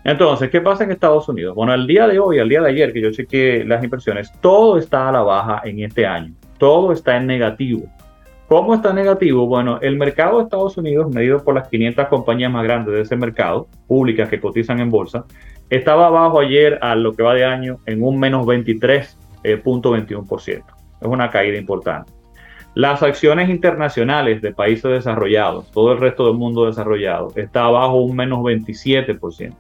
Entonces, ¿qué pasa en Estados Unidos? Bueno, al día de hoy, al día de ayer, que yo chequeé las inversiones, todo está a la baja en este año. Todo está en negativo. ¿Cómo está negativo? Bueno, el mercado de Estados Unidos, medido por las 500 compañías más grandes de ese mercado, públicas que cotizan en bolsa, estaba abajo ayer a lo que va de año en un menos 23.21%. Eh, es una caída importante. Las acciones internacionales de países desarrollados, todo el resto del mundo desarrollado, está abajo un menos 27%.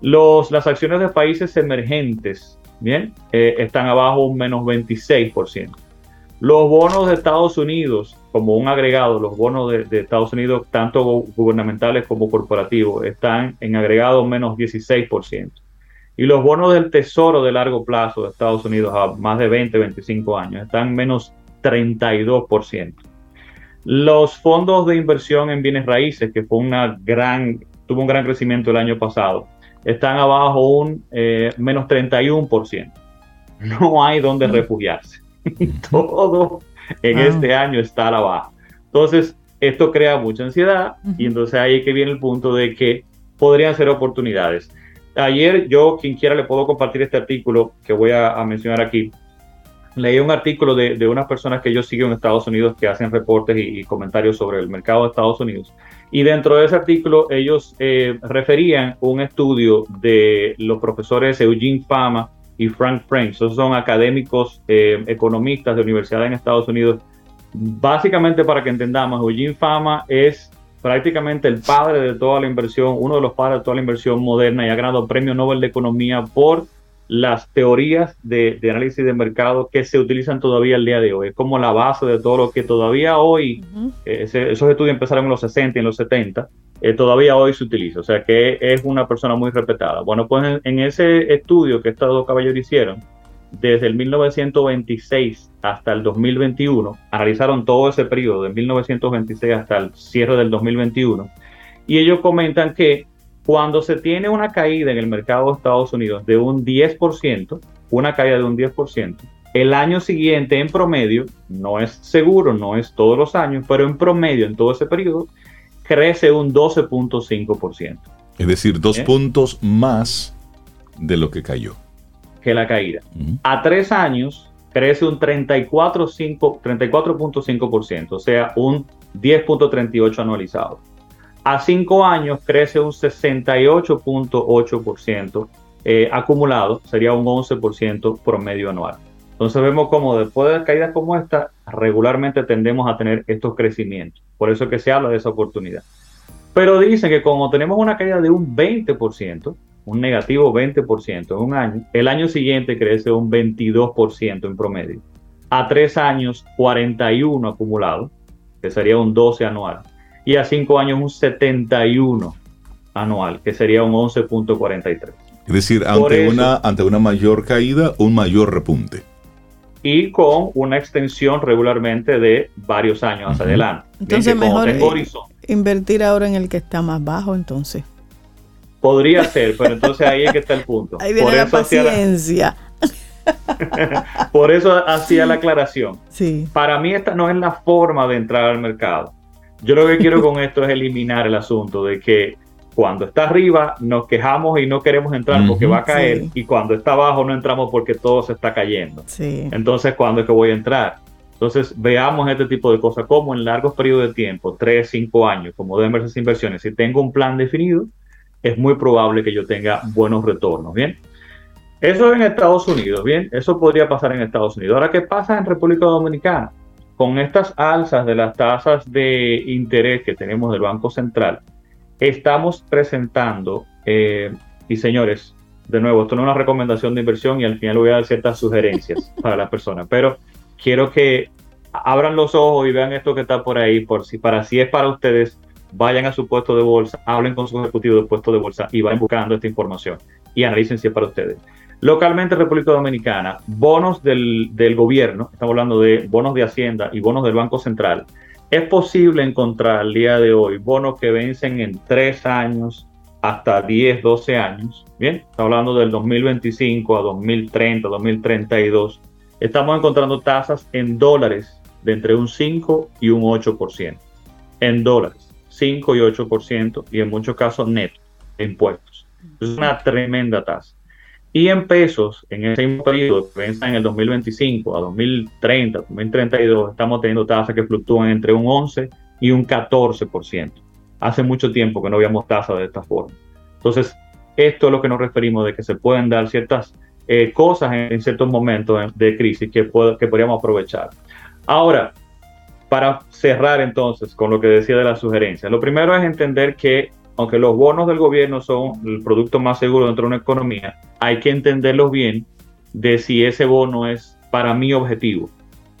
Los, las acciones de países emergentes, bien, eh, están abajo un menos 26%. Los bonos de Estados Unidos, como un agregado, los bonos de, Estados Unidos, tanto gubernamentales como corporativos, están en agregado menos 16%. Y los bonos del tesoro de largo plazo de Estados Unidos a más de 20, 25 años están menos 32%. Los fondos de inversión en bienes raíces, que fue una gran, tuvo un gran crecimiento el año pasado, están abajo un eh, menos 31%. No hay donde refugiarse. Todo en ah. este año está a la baja. Entonces, esto crea mucha ansiedad y entonces ahí es que viene el punto de que podrían ser oportunidades. Ayer yo, quien quiera, le puedo compartir este artículo que voy a, mencionar aquí. Leí un artículo de, de, unas personas que yo sigo en Estados Unidos que hacen reportes y comentarios sobre el mercado de Estados Unidos y dentro de ese artículo ellos eh, referían un estudio de los profesores Eugene Fama y Frank French. Esos son académicos eh, economistas de universidad en Estados Unidos. Básicamente para que entendamos, Eugene Fama es prácticamente el padre de toda la inversión, uno de los padres de toda la inversión moderna y ha ganado premio Nobel de Economía por las teorías de, análisis de mercado que se utilizan todavía el día de hoy. Es como la base de todo lo que todavía hoy, eh, esos estudios empezaron en los 60 y en los 70, eh, todavía hoy se utiliza. O sea que es una persona muy respetada. Bueno, pues en, ese estudio que estos dos caballeros hicieron, desde el 1926 hasta el 2021, analizaron todo ese periodo, de 1926 hasta el cierre del 2021, y ellos comentan que cuando se tiene una caída en el mercado de Estados Unidos de un 10%, una caída de un 10%, el año siguiente en promedio, no es seguro, no es todos los años, pero en promedio en todo ese periodo, crece un 12.5%. Es decir, dos puntos más de lo que cayó. Que la caída. A tres años crece un 34.5%, 34 o sea, un 10.38 anualizado. A cinco años crece un 68.8% eh, acumulado sería un 11% promedio anual. Entonces vemos como después de caídas como esta, regularmente tendemos a tener estos crecimientos. Por eso que se habla de esa oportunidad. Pero dicen que como tenemos una caída de un 20%, un negativo 20% en un año, el año siguiente crece un 22% en promedio. A tres años, 41 acumulado, que sería un 12 anual. Y a cinco años, un 71 anual, que sería un 11.43. Es decir, ante, una, ante una mayor caída, un mayor repunte. Y con una extensión regularmente de varios años hacia adelante. Entonces, mejor invertir ahora en el que está más bajo, entonces. Podría ser, pero entonces ahí es que está el punto. Ahí viene la paciencia. Por eso hacía la aclaración. Sí. Para mí esta no es la forma de entrar al mercado. Yo lo que quiero con esto es eliminar el asunto de que cuando está arriba nos quejamos y no queremos entrar porque va a caer y cuando está abajo no entramos porque todo se está cayendo. Sí. Entonces, ¿cuándo es que voy a entrar? Entonces, veamos este tipo de cosas como en largos periodos de tiempo, 3, 5 años, como de esas inversiones. Si tengo un plan definido, es muy probable que yo tenga buenos retornos, ¿bien? Eso en Estados Unidos, ¿bien? Eso podría pasar en Estados Unidos. Ahora, ¿qué pasa en República Dominicana? Con estas alzas de las tasas de interés que tenemos del Banco Central, estamos presentando, eh, y señores, de nuevo, esto no es una recomendación de inversión y al final voy a dar ciertas sugerencias para las personas, pero quiero que abran los ojos y vean esto que está por ahí, por si para si es para ustedes, vayan a su puesto de bolsa, hablen con su ejecutivo del puesto de bolsa y vayan buscando esta información y analicen si es para ustedes. Localmente en República Dominicana, bonos del, del, gobierno, estamos hablando de bonos de Hacienda y bonos del Banco Central, es posible encontrar al día de hoy bonos que vencen en tres años hasta 10, 12 años. Bien, estamos hablando del 2025 a 2030, 2032. Estamos encontrando tasas en dólares de entre un 5 y un 8%. En dólares, 5 y 8% y en muchos casos neto de impuestos. Es una tremenda tasa. Y en pesos, en ese mismo periodo, en el 2025 a 2030, 2032, estamos teniendo tasas que fluctúan entre un 11 y un 14%. Hace mucho tiempo que no habíamos tasas de esta forma. Entonces, esto es lo que nos referimos de que se pueden dar ciertas eh, cosas en, ciertos momentos de crisis que, que podríamos aprovechar. Ahora, para cerrar entonces con lo que decía de las sugerencias, lo primero es entender que aunque los bonos del gobierno son el producto más seguro dentro de una economía, hay que entenderlos bien de si ese bono es para mi objetivo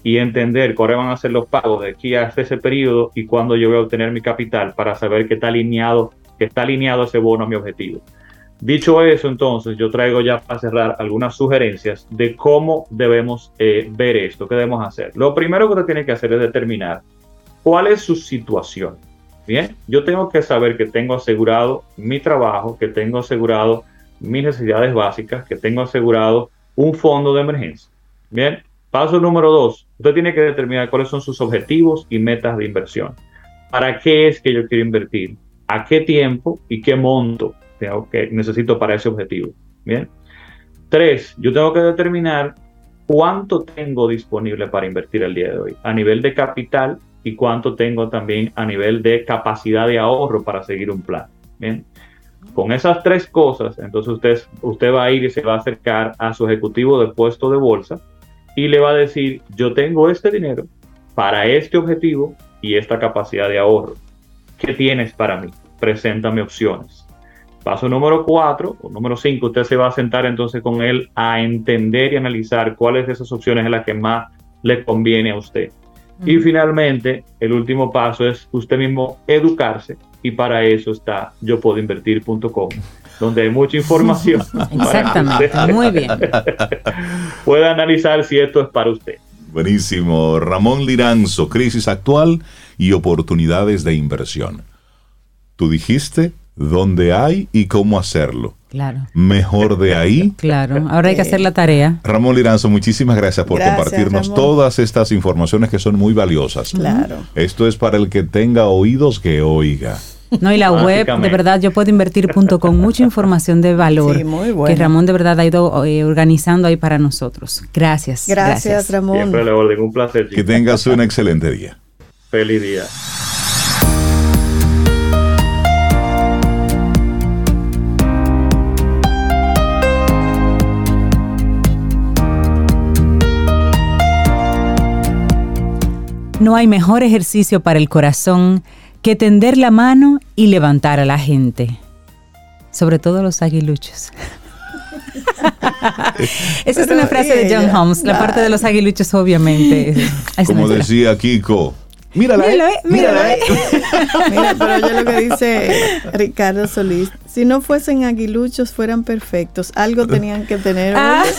y entender cuáles van a ser los pagos de aquí hasta ese periodo y cuándo yo voy a obtener mi capital para saber que está alineado, que está alineado ese bono a mi objetivo. Dicho eso, entonces yo traigo ya para cerrar algunas sugerencias de cómo debemos eh, ver esto, qué debemos hacer. Lo primero que usted tiene que hacer es determinar cuál es su situación. Bien, yo tengo que saber que tengo asegurado mi trabajo, que tengo asegurado mis necesidades básicas, que tengo asegurado un fondo de emergencia. Bien, paso número dos, usted tiene que determinar cuáles son sus objetivos y metas de inversión. ¿Para qué es que yo quiero invertir? ¿A qué tiempo y qué monto tengo que, necesito para ese objetivo? Bien. Tres, yo tengo que determinar cuánto tengo disponible para invertir el día de hoy a nivel de capital y cuánto tengo también a nivel de capacidad de ahorro para seguir un plan. Bien. Con esas tres cosas, entonces usted, usted va a ir y se va a acercar a su ejecutivo de puesto de bolsa y le va a decir, yo tengo este dinero para este objetivo y esta capacidad de ahorro. ¿Qué tienes para mí? Preséntame opciones. Paso número cuatro o número cinco, usted se va a sentar entonces con él a entender y analizar cuáles de esas opciones es la que más le conviene a usted. Y finalmente, el último paso es usted mismo educarse y para eso está yo puedo invertir.com donde hay mucha información. Exactamente, muy bien. Puede analizar si esto es para usted. Buenísimo. Ramón Liranzo, crisis actual y oportunidades de inversión. Tú dijiste dónde hay y cómo hacerlo. Claro. Mejor de ahí. Claro, ahora hay que hacer la tarea. Ramón Liranzo, muchísimas gracias por compartirnos todas estas informaciones que son muy valiosas. Claro. Esto es para el que tenga oídos que oiga. No, y la web, de verdad, yo puedo invertir.com, mucha información de valor sí, muy que Ramón de verdad ha ido eh, organizando ahí para nosotros. Gracias. Gracias, Ramón. Siempre le orden, un placer. Que tengas un excelente día. Feliz día. No hay mejor ejercicio para el corazón que tender la mano y levantar a la gente. Sobre todo los aguiluchos. Esa es una frase de John Holmes. La parte de los aguiluchos, obviamente. Como decía Kiko, Mírala, mírala, eh, mírala. Eh. Mira, pero yo lo que dice Ricardo Solís, si no fuesen aguiluchos, fueran perfectos. Algo tenían que tener. Ah.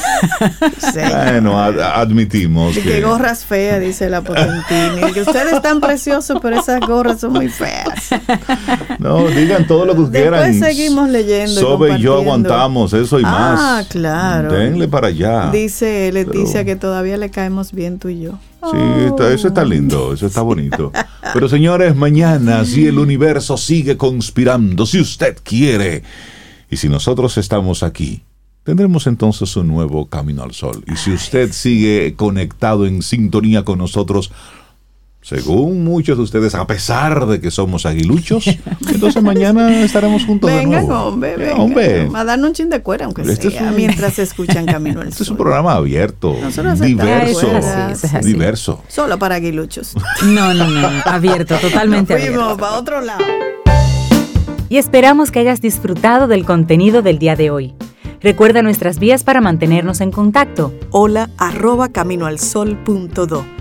Bueno, admitimos. Y que... gorras feas, dice la Potentini. Que ustedes están preciosos, pero esas gorras son muy feas. No, digan todo lo que quieran. Después seguimos leyendo. Sobe y yo aguantamos eso y más. Ah, claro. Denle para allá. Dice Leticia que todavía le caemos bien tú y yo. Sí, eso está lindo, eso está bonito. Pero señores, mañana si el universo sigue conspirando, si usted quiere, y si nosotros estamos aquí, tendremos entonces un nuevo camino al sol. Y si usted sigue conectado en sintonía con nosotros, según muchos de ustedes, a pesar de que somos aguiluchos, entonces mañana estaremos juntos de nuevo. hombre, venga. hombre. A darnos un chin de cuera, aunque este sea, mientras se escuchan Camino al Este es un programa abierto, diverso, diverso. Solo para aguiluchos. No, no, no, abierto, totalmente Nos fuimos para otro lado. Y esperamos que hayas disfrutado del contenido del día de hoy. Recuerda nuestras vías para mantenernos en contacto. Hola arroba caminoalsol.do